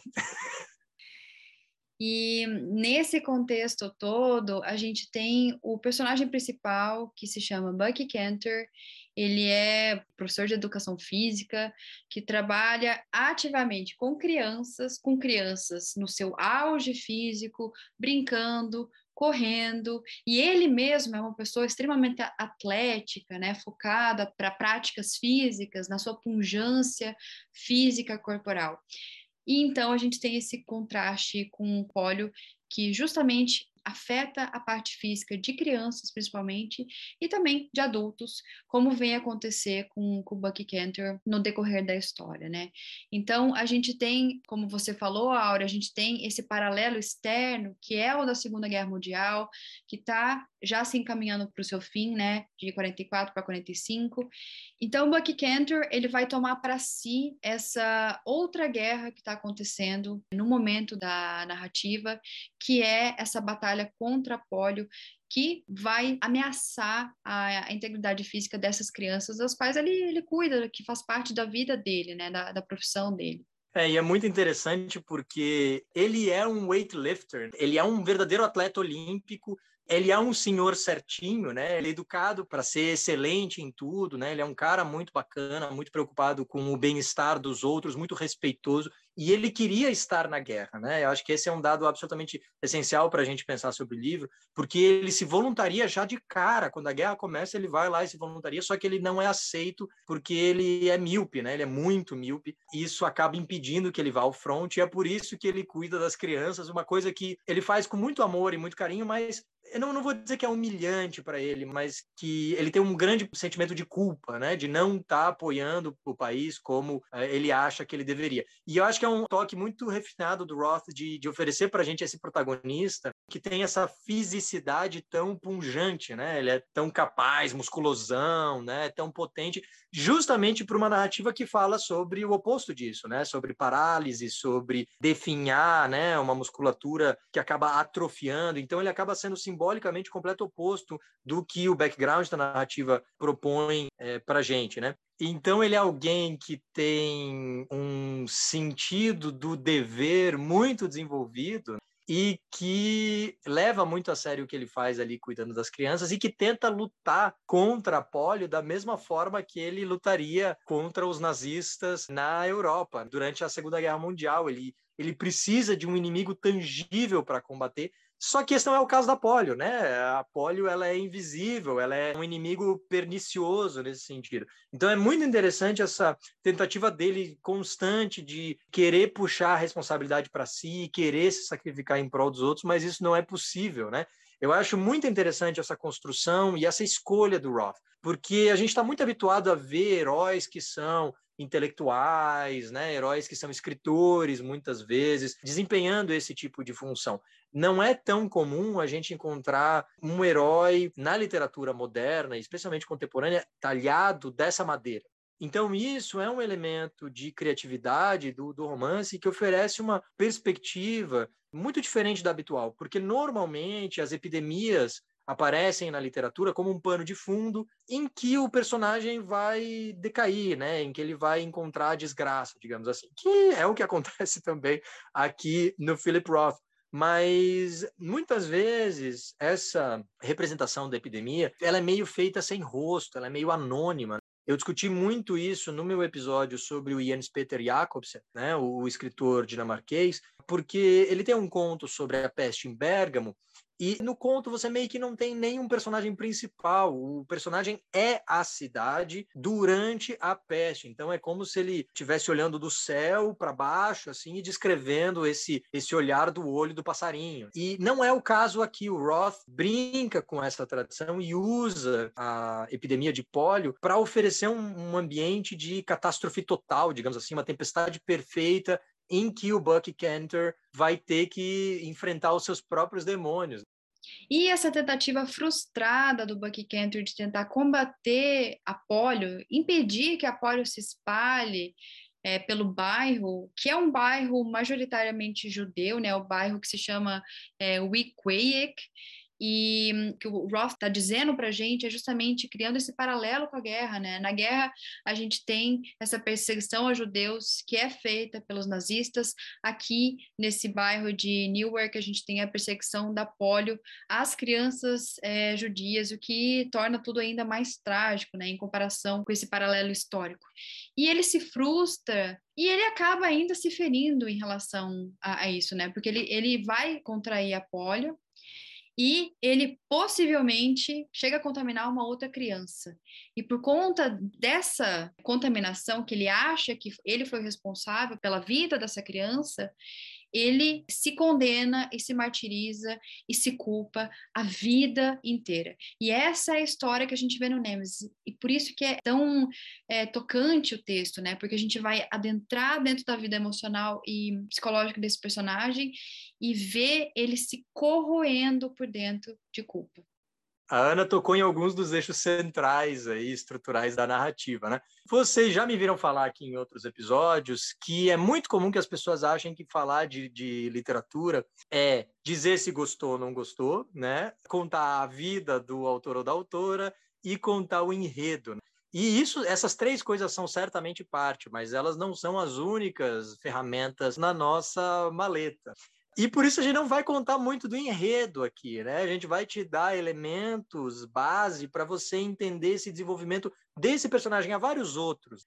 E nesse contexto todo, a gente tem o personagem principal que se chama Bucky Cantor. Ele é professor de educação física que trabalha ativamente com crianças, com crianças no seu auge físico, brincando, correndo, e ele mesmo é uma pessoa extremamente atlética, né, focada para práticas físicas, na sua pungência física corporal. E então a gente tem esse contraste com o pólio que justamente afeta a parte física de crianças, principalmente, e também de adultos, como vem acontecer com, com o Bucky Cantor no decorrer da história, né? Então, a gente tem, como você falou, Aura, a gente tem esse paralelo externo, que é o da Segunda Guerra Mundial, que está já se encaminhando para o seu fim, né, de 44 para 45. Então, o Bucky Cantor, ele vai tomar para si essa outra guerra que está acontecendo no momento da narrativa, que é essa batalha contra a polio, que vai ameaçar a, a, integridade física dessas crianças, das quais ele, ele cuida, que faz parte da vida dele, né, da, da profissão dele. É, e é muito interessante porque ele é um weightlifter, ele é um verdadeiro atleta olímpico, ele é um senhor certinho, né? Ele é educado para ser excelente em tudo, né? Ele é um cara muito bacana, muito preocupado com o bem-estar dos outros, muito respeitoso e ele queria estar na guerra, né? Eu acho que esse é um dado absolutamente essencial para a gente pensar sobre o livro, porque ele se voluntaria já de cara, quando a guerra começa, ele vai lá e se voluntaria, só que ele não é aceito porque ele é míope, né? Ele é muito míope, e isso acaba impedindo que ele vá ao front, e é por isso que ele cuida das crianças, uma coisa que ele faz com muito amor e muito carinho, mas eu não, não vou dizer que é humilhante para ele, mas que ele tem um grande sentimento de culpa, né? De não estar tá apoiando o país como uh, ele acha que ele deveria. E eu acho que é um toque muito refinado do Roth de, de oferecer para a gente esse protagonista que tem essa fisicidade tão punjante, né? Ele é tão capaz, musculosão, né? Tão potente, justamente para uma narrativa que fala sobre o oposto disso, né? Sobre parálise, sobre definhar, né? Uma musculatura que acaba atrofiando. Então ele acaba sendo simbolicamente o completo oposto do que o background da narrativa propõe é, para gente, né? Então ele é alguém que tem um sentido do dever muito desenvolvido e que leva muito a sério o que ele faz ali cuidando das crianças e que tenta lutar contra a polio da mesma forma que ele lutaria contra os nazistas na Europa durante a Segunda Guerra Mundial. Ele ele precisa de um inimigo tangível para combater só que esse não é o caso da polio, né? A polio ela é invisível, ela é um inimigo pernicioso nesse sentido. Então é muito interessante essa tentativa dele constante de querer puxar a responsabilidade para si, querer se sacrificar em prol dos outros, mas isso não é possível, né? Eu acho muito interessante essa construção e essa escolha do Roth, porque a gente está muito habituado a ver heróis que são intelectuais, né, heróis que são escritores muitas vezes, desempenhando esse tipo de função. Não é tão comum a gente encontrar um herói na literatura moderna, especialmente contemporânea, talhado dessa madeira. Então, isso é um elemento de criatividade do, do romance que oferece uma perspectiva muito diferente da habitual, porque normalmente as epidemias aparecem na literatura como um pano de fundo em que o personagem vai decair, né? Em que ele vai encontrar desgraça, digamos assim, que é o que acontece também aqui no Philip Roth. Mas muitas vezes essa representação da epidemia, ela é meio feita sem rosto, ela é meio anônima. Eu discuti muito isso no meu episódio sobre o Jens Peter Jacobsen, né, o escritor dinamarquês, porque ele tem um conto sobre a peste em Bérgamo e no conto você meio que não tem nenhum personagem principal. O personagem é a cidade durante a peste. Então é como se ele estivesse olhando do céu para baixo, assim, e descrevendo esse, esse olhar do olho do passarinho. E não é o caso aqui. O Roth brinca com essa tradição e usa a epidemia de pólio para oferecer um, um ambiente de catástrofe total, digamos assim, uma tempestade perfeita em que o Buck Cantor vai ter que enfrentar os seus próprios demônios. E essa tentativa frustrada do Buck Cantor de tentar combater a polio, impedir que a polio se espalhe é, pelo bairro, que é um bairro majoritariamente judeu, né, o bairro que se chama é, Wequayek, e hum, que o Roth está dizendo para a gente é justamente criando esse paralelo com a guerra, né? Na guerra a gente tem essa perseguição a judeus que é feita pelos nazistas. Aqui nesse bairro de Newark a gente tem a perseguição da polio às crianças é, judias, o que torna tudo ainda mais trágico, né? Em comparação com esse paralelo histórico. E ele se frustra e ele acaba ainda se ferindo em relação a, a isso, né? Porque ele, ele vai contrair a polio e ele possivelmente chega a contaminar uma outra criança. E por conta dessa contaminação, que ele acha que ele foi responsável pela vida dessa criança, ele se condena e se martiriza e se culpa a vida inteira. E essa é a história que a gente vê no Nemesis. E por isso que é tão é, tocante o texto, né? Porque a gente vai adentrar dentro da vida emocional e psicológica desse personagem e ver ele se corroendo por dentro de culpa. A Ana tocou em alguns dos eixos centrais aí, estruturais da narrativa, né? Vocês já me viram falar aqui em outros episódios que é muito comum que as pessoas achem que falar de, de literatura é dizer se gostou ou não gostou, né? Contar a vida do autor ou da autora e contar o enredo. Né? E isso, essas três coisas são certamente parte, mas elas não são as únicas ferramentas na nossa maleta. E por isso a gente não vai contar muito do enredo aqui, né? A gente vai te dar elementos base para você entender esse desenvolvimento desse personagem. Há vários outros.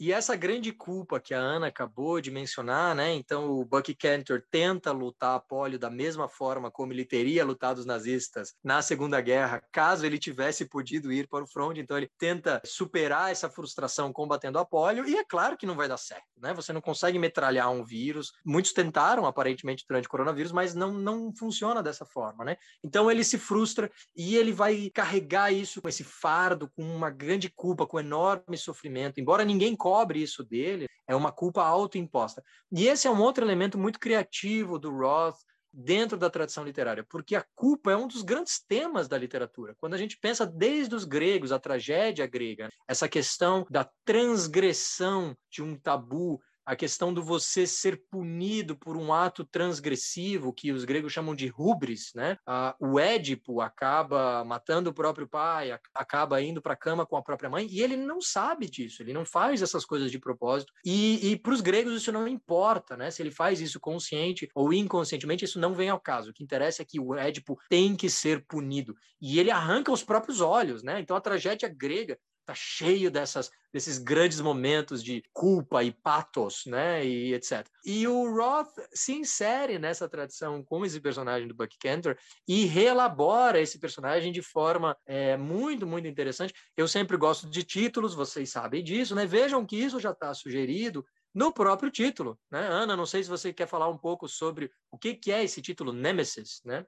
E essa grande culpa que a Ana acabou de mencionar, né? Então o Bucky Cantor tenta lutar a polio da mesma forma como ele teria lutado os nazistas na Segunda Guerra, caso ele tivesse podido ir para o front. Então ele tenta superar essa frustração combatendo a polio e é claro que não vai dar certo, né? Você não consegue metralhar um vírus. Muitos tentaram aparentemente durante o coronavírus, mas não não funciona dessa forma, né? Então ele se frustra e ele vai carregar isso com esse fardo, com uma grande culpa, com enorme sofrimento, embora ninguém cobre isso dele, é uma culpa autoimposta. E esse é um outro elemento muito criativo do Roth dentro da tradição literária, porque a culpa é um dos grandes temas da literatura. Quando a gente pensa desde os gregos, a tragédia grega, essa questão da transgressão de um tabu, a questão do você ser punido por um ato transgressivo, que os gregos chamam de rubris, né? O Édipo acaba matando o próprio pai, acaba indo para a cama com a própria mãe, e ele não sabe disso, ele não faz essas coisas de propósito. E, e para os gregos isso não importa, né? Se ele faz isso consciente ou inconscientemente, isso não vem ao caso. O que interessa é que o Édipo tem que ser punido. E ele arranca os próprios olhos, né? Então a tragédia grega está cheio dessas, desses grandes momentos de culpa e patos, né, e etc. E o Roth se insere nessa tradição com esse personagem do Buck Cantor e reelabora esse personagem de forma é, muito, muito interessante. Eu sempre gosto de títulos, vocês sabem disso, né? Vejam que isso já está sugerido no próprio título, né? Ana, não sei se você quer falar um pouco sobre o que, que é esse título Nemesis, né?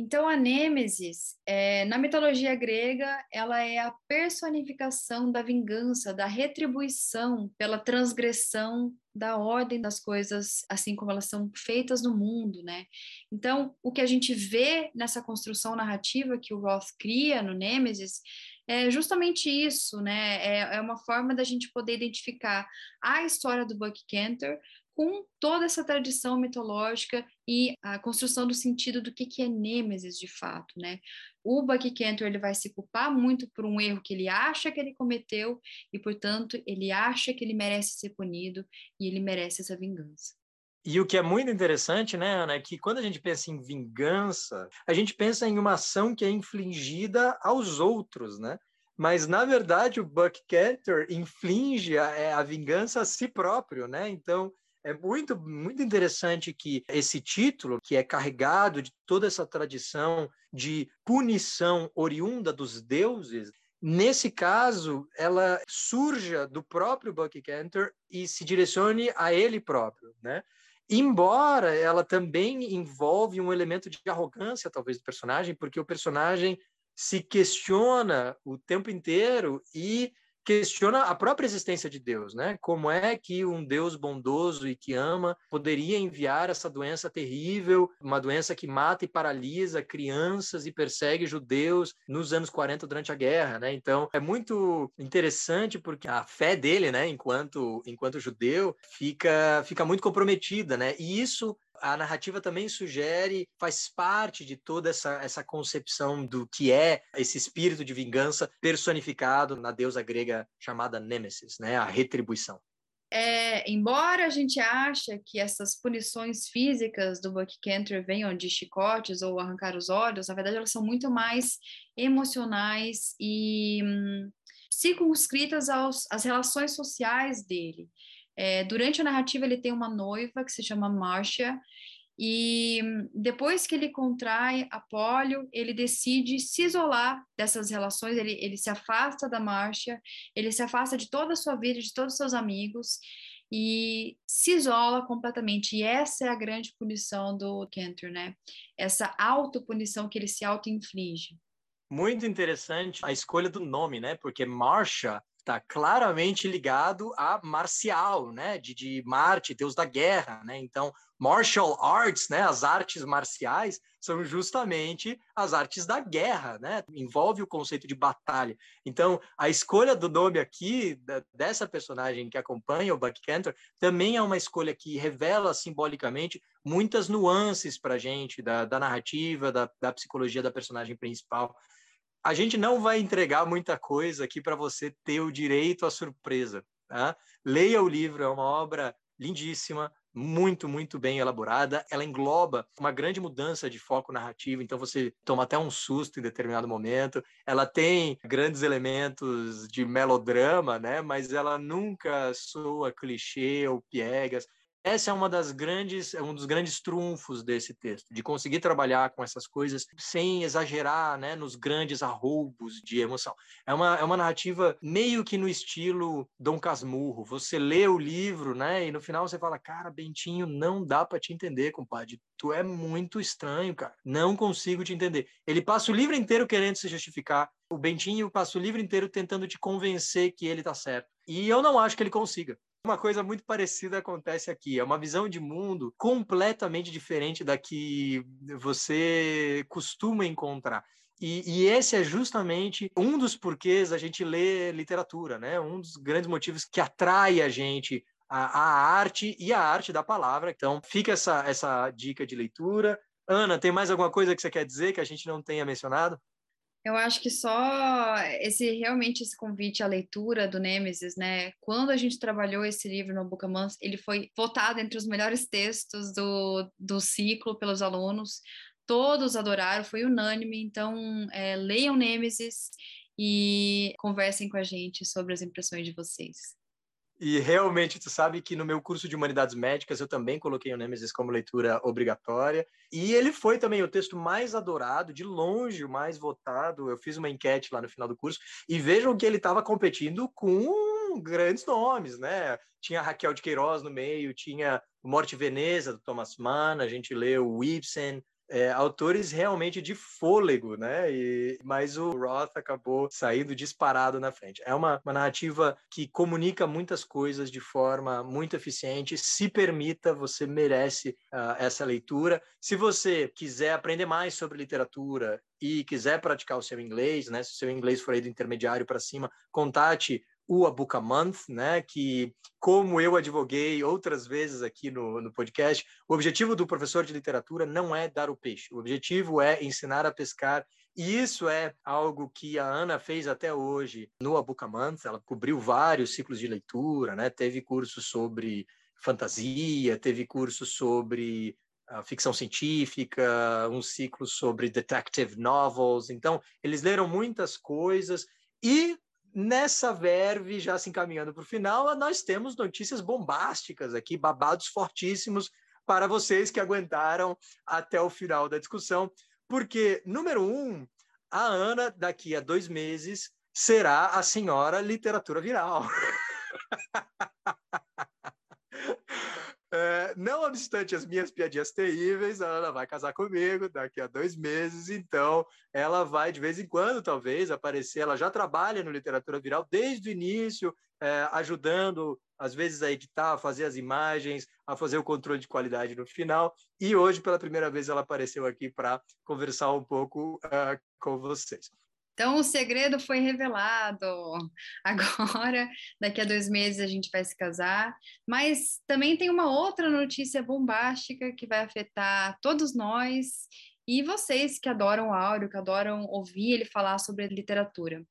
Então, a Nêmesis, é, na mitologia grega, ela é a personificação da vingança, da retribuição pela transgressão da ordem das coisas, assim como elas são feitas no mundo, né? Então, o que a gente vê nessa construção narrativa que o Roth cria no Nêmesis é justamente isso, né? É, é uma forma da gente poder identificar a história do Buck Cantor com toda essa tradição mitológica e a construção do sentido do que, que é Nêmesis de fato, né? O Bucky Cantor ele vai se culpar muito por um erro que ele acha que ele cometeu e, portanto, ele acha que ele merece ser punido e ele merece essa vingança. E o que é muito interessante, né, Ana, é que quando a gente pensa em vingança, a gente pensa em uma ação que é infligida aos outros, né? Mas, na verdade, o Buck Cantor inflige a, é, a vingança a si próprio, né? Então, é muito, muito interessante que esse título, que é carregado de toda essa tradição de punição oriunda dos deuses, nesse caso, ela surja do próprio Bucky Cantor e se direcione a ele próprio, né? Embora ela também envolve um elemento de arrogância, talvez, do personagem, porque o personagem se questiona o tempo inteiro e questiona a própria existência de Deus, né? Como é que um Deus bondoso e que ama poderia enviar essa doença terrível, uma doença que mata e paralisa crianças e persegue judeus nos anos 40 durante a guerra, né? Então, é muito interessante porque a fé dele, né, enquanto enquanto judeu, fica fica muito comprometida, né? E isso a narrativa também sugere, faz parte de toda essa, essa concepção do que é esse espírito de vingança personificado na deusa grega chamada Nemesis, né? a retribuição. É, embora a gente ache que essas punições físicas do Buck Cantor venham de chicotes ou arrancar os olhos, na verdade elas são muito mais emocionais e hum, circunscritas aos, às relações sociais dele. É, durante a narrativa, ele tem uma noiva que se chama Marcia, e depois que ele contrai a polio, ele decide se isolar dessas relações, ele, ele se afasta da Marcia, ele se afasta de toda a sua vida, de todos os seus amigos, e se isola completamente. E essa é a grande punição do Cantor, né? Essa autopunição que ele se auto-inflige. Muito interessante a escolha do nome, né? Porque Marcia está claramente ligado a marcial, né? De, de Marte, deus da guerra, né? Então, martial arts, né? As artes marciais são justamente as artes da guerra, né? Envolve o conceito de batalha. Então, a escolha do nome aqui da, dessa personagem que acompanha o Buck Cantor também é uma escolha que revela simbolicamente muitas nuances para gente da, da narrativa, da, da psicologia da personagem principal a gente não vai entregar muita coisa aqui para você ter o direito à surpresa. Tá? Leia o livro, é uma obra lindíssima, muito, muito bem elaborada. Ela engloba uma grande mudança de foco narrativo, então você toma até um susto em determinado momento. Ela tem grandes elementos de melodrama, né? Mas ela nunca soa clichê ou piegas. Essa é uma das grandes, é um dos grandes trunfos desse texto, de conseguir trabalhar com essas coisas sem exagerar, né, nos grandes arroubos de emoção. É uma, é uma narrativa meio que no estilo Dom Casmurro. Você lê o livro, né, e no final você fala, cara, Bentinho, não dá para te entender, compadre. Tu é muito estranho, cara. Não consigo te entender. Ele passa o livro inteiro querendo se justificar. O Bentinho passa o livro inteiro tentando te convencer que ele tá certo. E eu não acho que ele consiga. Uma coisa muito parecida acontece aqui. É uma visão de mundo completamente diferente da que você costuma encontrar. E, e, esse é justamente um dos porquês a gente lê literatura, né? Um dos grandes motivos que atrai a gente a, a arte e a arte da palavra. Então, fica essa, essa dica de leitura. Ana, tem mais alguma coisa que você quer dizer que a gente não tenha mencionado? Eu acho que só esse realmente esse convite à leitura do Nêmesis, né? Quando a gente trabalhou esse livro no Bucamans, ele foi votado entre os melhores textos do, do ciclo pelos alunos. Todos adoraram, foi unânime. Então, é, leiam Nêmesis e conversem com a gente sobre as impressões de vocês. E realmente, tu sabe que no meu curso de Humanidades Médicas eu também coloquei o Nemesis como leitura obrigatória. E ele foi também o texto mais adorado, de longe o mais votado. Eu fiz uma enquete lá no final do curso e vejam que ele estava competindo com grandes nomes, né? Tinha Raquel de Queiroz no meio, tinha Morte Veneza, do Thomas Mann, a gente leu Ibsen, é, autores realmente de fôlego, né? E, mas o Roth acabou saindo disparado na frente. É uma, uma narrativa que comunica muitas coisas de forma muito eficiente. Se permita, você merece uh, essa leitura. Se você quiser aprender mais sobre literatura e quiser praticar o seu inglês, né? Se o seu inglês for aí do intermediário para cima, contate o A Book a Month, né, que, como eu advoguei outras vezes aqui no, no podcast, o objetivo do professor de literatura não é dar o peixe, o objetivo é ensinar a pescar e isso é algo que a Ana fez até hoje no A Book a Month. Ela cobriu vários ciclos de leitura, né? Teve cursos sobre fantasia, teve cursos sobre uh, ficção científica, um ciclo sobre detective novels. Então, eles leram muitas coisas e Nessa verve, já se encaminhando para o final, nós temos notícias bombásticas aqui, babados fortíssimos para vocês que aguentaram até o final da discussão, porque, número um, a Ana, daqui a dois meses, será a senhora literatura viral. É, não obstante as minhas piadinhas terríveis, a Ana vai casar comigo daqui a dois meses, então ela vai de vez em quando, talvez, aparecer. Ela já trabalha no Literatura Viral desde o início, é, ajudando, às vezes, a editar, a fazer as imagens, a fazer o controle de qualidade no final. E hoje, pela primeira vez, ela apareceu aqui para conversar um pouco uh, com vocês. Então, o segredo foi revelado. Agora, daqui a dois meses, a gente vai se casar. Mas também tem uma outra notícia bombástica que vai afetar todos nós e vocês que adoram o áudio, que adoram ouvir ele falar sobre literatura.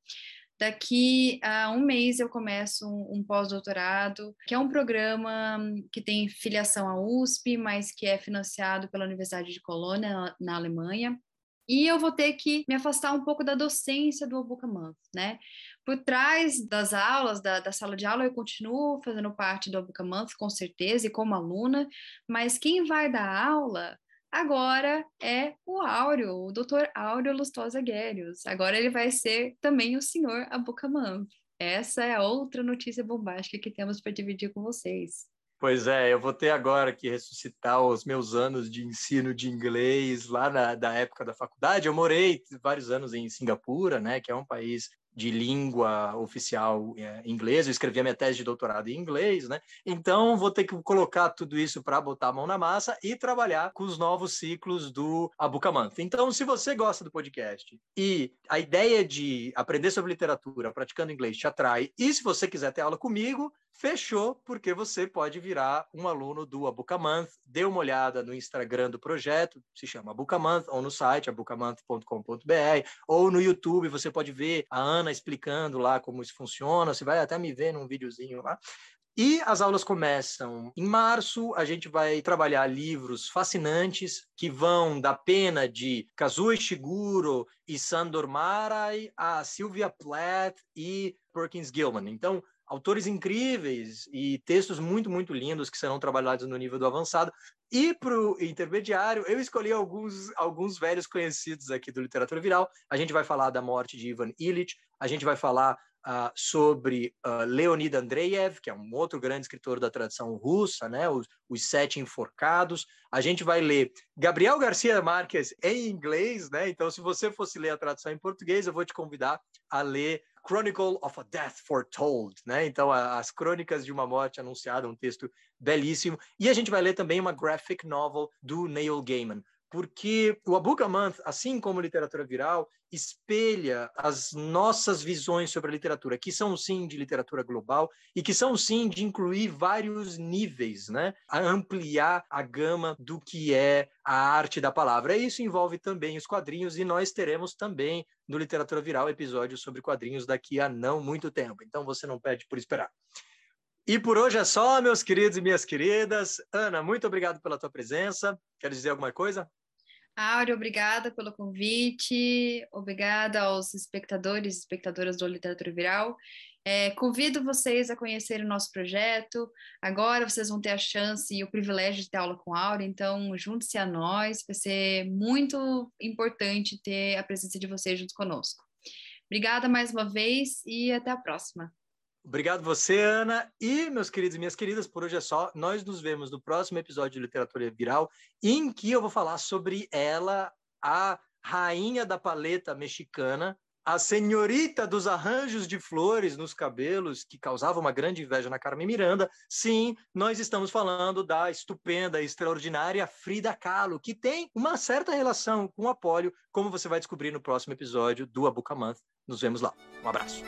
Daqui a um mês eu começo um, um pós-doutorado, que é um programa que tem filiação à USP, mas que é financiado pela Universidade de Colônia, na, na Alemanha. E eu vou ter que me afastar um pouco da docência do Abucaman, né? Por trás das aulas, da, da, sala de aula, eu continuo fazendo parte do Abucaman, com certeza, e como aluna, mas quem vai dar aula agora é o Áureo, o doutor Áureo Lustosa Guérios. Agora ele vai ser também o senhor Abucaman. Essa é outra notícia bombástica que temos para dividir com vocês. Pois é, eu vou ter agora que ressuscitar os meus anos de ensino de inglês lá na, da época da faculdade. Eu morei vários anos em Singapura, né, que é um país de língua oficial é, inglesa, eu escrevi a minha tese de doutorado em inglês, né? Então vou ter que colocar tudo isso para botar a mão na massa e trabalhar com os novos ciclos do Abucamanth. Então, se você gosta do podcast e a ideia de aprender sobre literatura praticando inglês te atrai, e se você quiser ter aula comigo, fechou, porque você pode virar um aluno do Abucamonth. Dê uma olhada no Instagram do projeto, se chama Abucamonth, ou no site abucamonth.com.br, ou no YouTube, você pode ver a Ana explicando lá como isso funciona, você vai até me ver num videozinho lá. E as aulas começam em março. A gente vai trabalhar livros fascinantes que vão da pena de Kazuo Ishiguro e Sandor Marai a Sylvia Plath e Perkins Gilman. Então, autores incríveis e textos muito, muito lindos que serão trabalhados no nível do avançado. E para o intermediário, eu escolhi alguns, alguns velhos conhecidos aqui do Literatura Viral. A gente vai falar da morte de Ivan Illich, a gente vai falar uh, sobre uh, Leonid Andreev, que é um outro grande escritor da tradição russa, né? Os, os, Sete Enforcados. A gente vai ler Gabriel Garcia Marques em inglês, né? Então, se você fosse ler a tradução em português, eu vou te convidar a ler Chronicle of a Death Foretold, né? Então, a, as crônicas de uma morte anunciada, um texto belíssimo. E a gente vai ler também uma graphic novel do Neil Gaiman porque o A Book a Month, assim como literatura viral, espelha as nossas visões sobre a literatura, que são sim de literatura global e que são sim de incluir vários níveis, né? A ampliar a gama do que é a arte da palavra. E isso envolve também os quadrinhos e nós teremos também no Literatura Viral episódios sobre quadrinhos daqui a não muito tempo. Então você não pede por esperar. E por hoje é só, meus queridos e minhas queridas. Ana, muito obrigado pela tua presença. Quer dizer alguma coisa? Áureo, obrigada pelo convite, obrigada aos espectadores e espectadoras do Literatura Viral. É, convido vocês a conhecer o nosso projeto. Agora vocês vão ter a chance e o privilégio de ter aula com Áureo, então junte-se a nós, vai ser muito importante ter a presença de vocês junto conosco. Obrigada mais uma vez e até a próxima. Obrigado você, Ana. E, meus queridos e minhas queridas, por hoje é só. Nós nos vemos no próximo episódio de Literatura Viral, em que eu vou falar sobre ela, a rainha da paleta mexicana, a senhorita dos arranjos de flores nos cabelos, que causava uma grande inveja na Carmen Miranda. Sim, nós estamos falando da estupenda, extraordinária Frida Kahlo, que tem uma certa relação com o Apólio, como você vai descobrir no próximo episódio do Abucamanth. Nos vemos lá. Um abraço.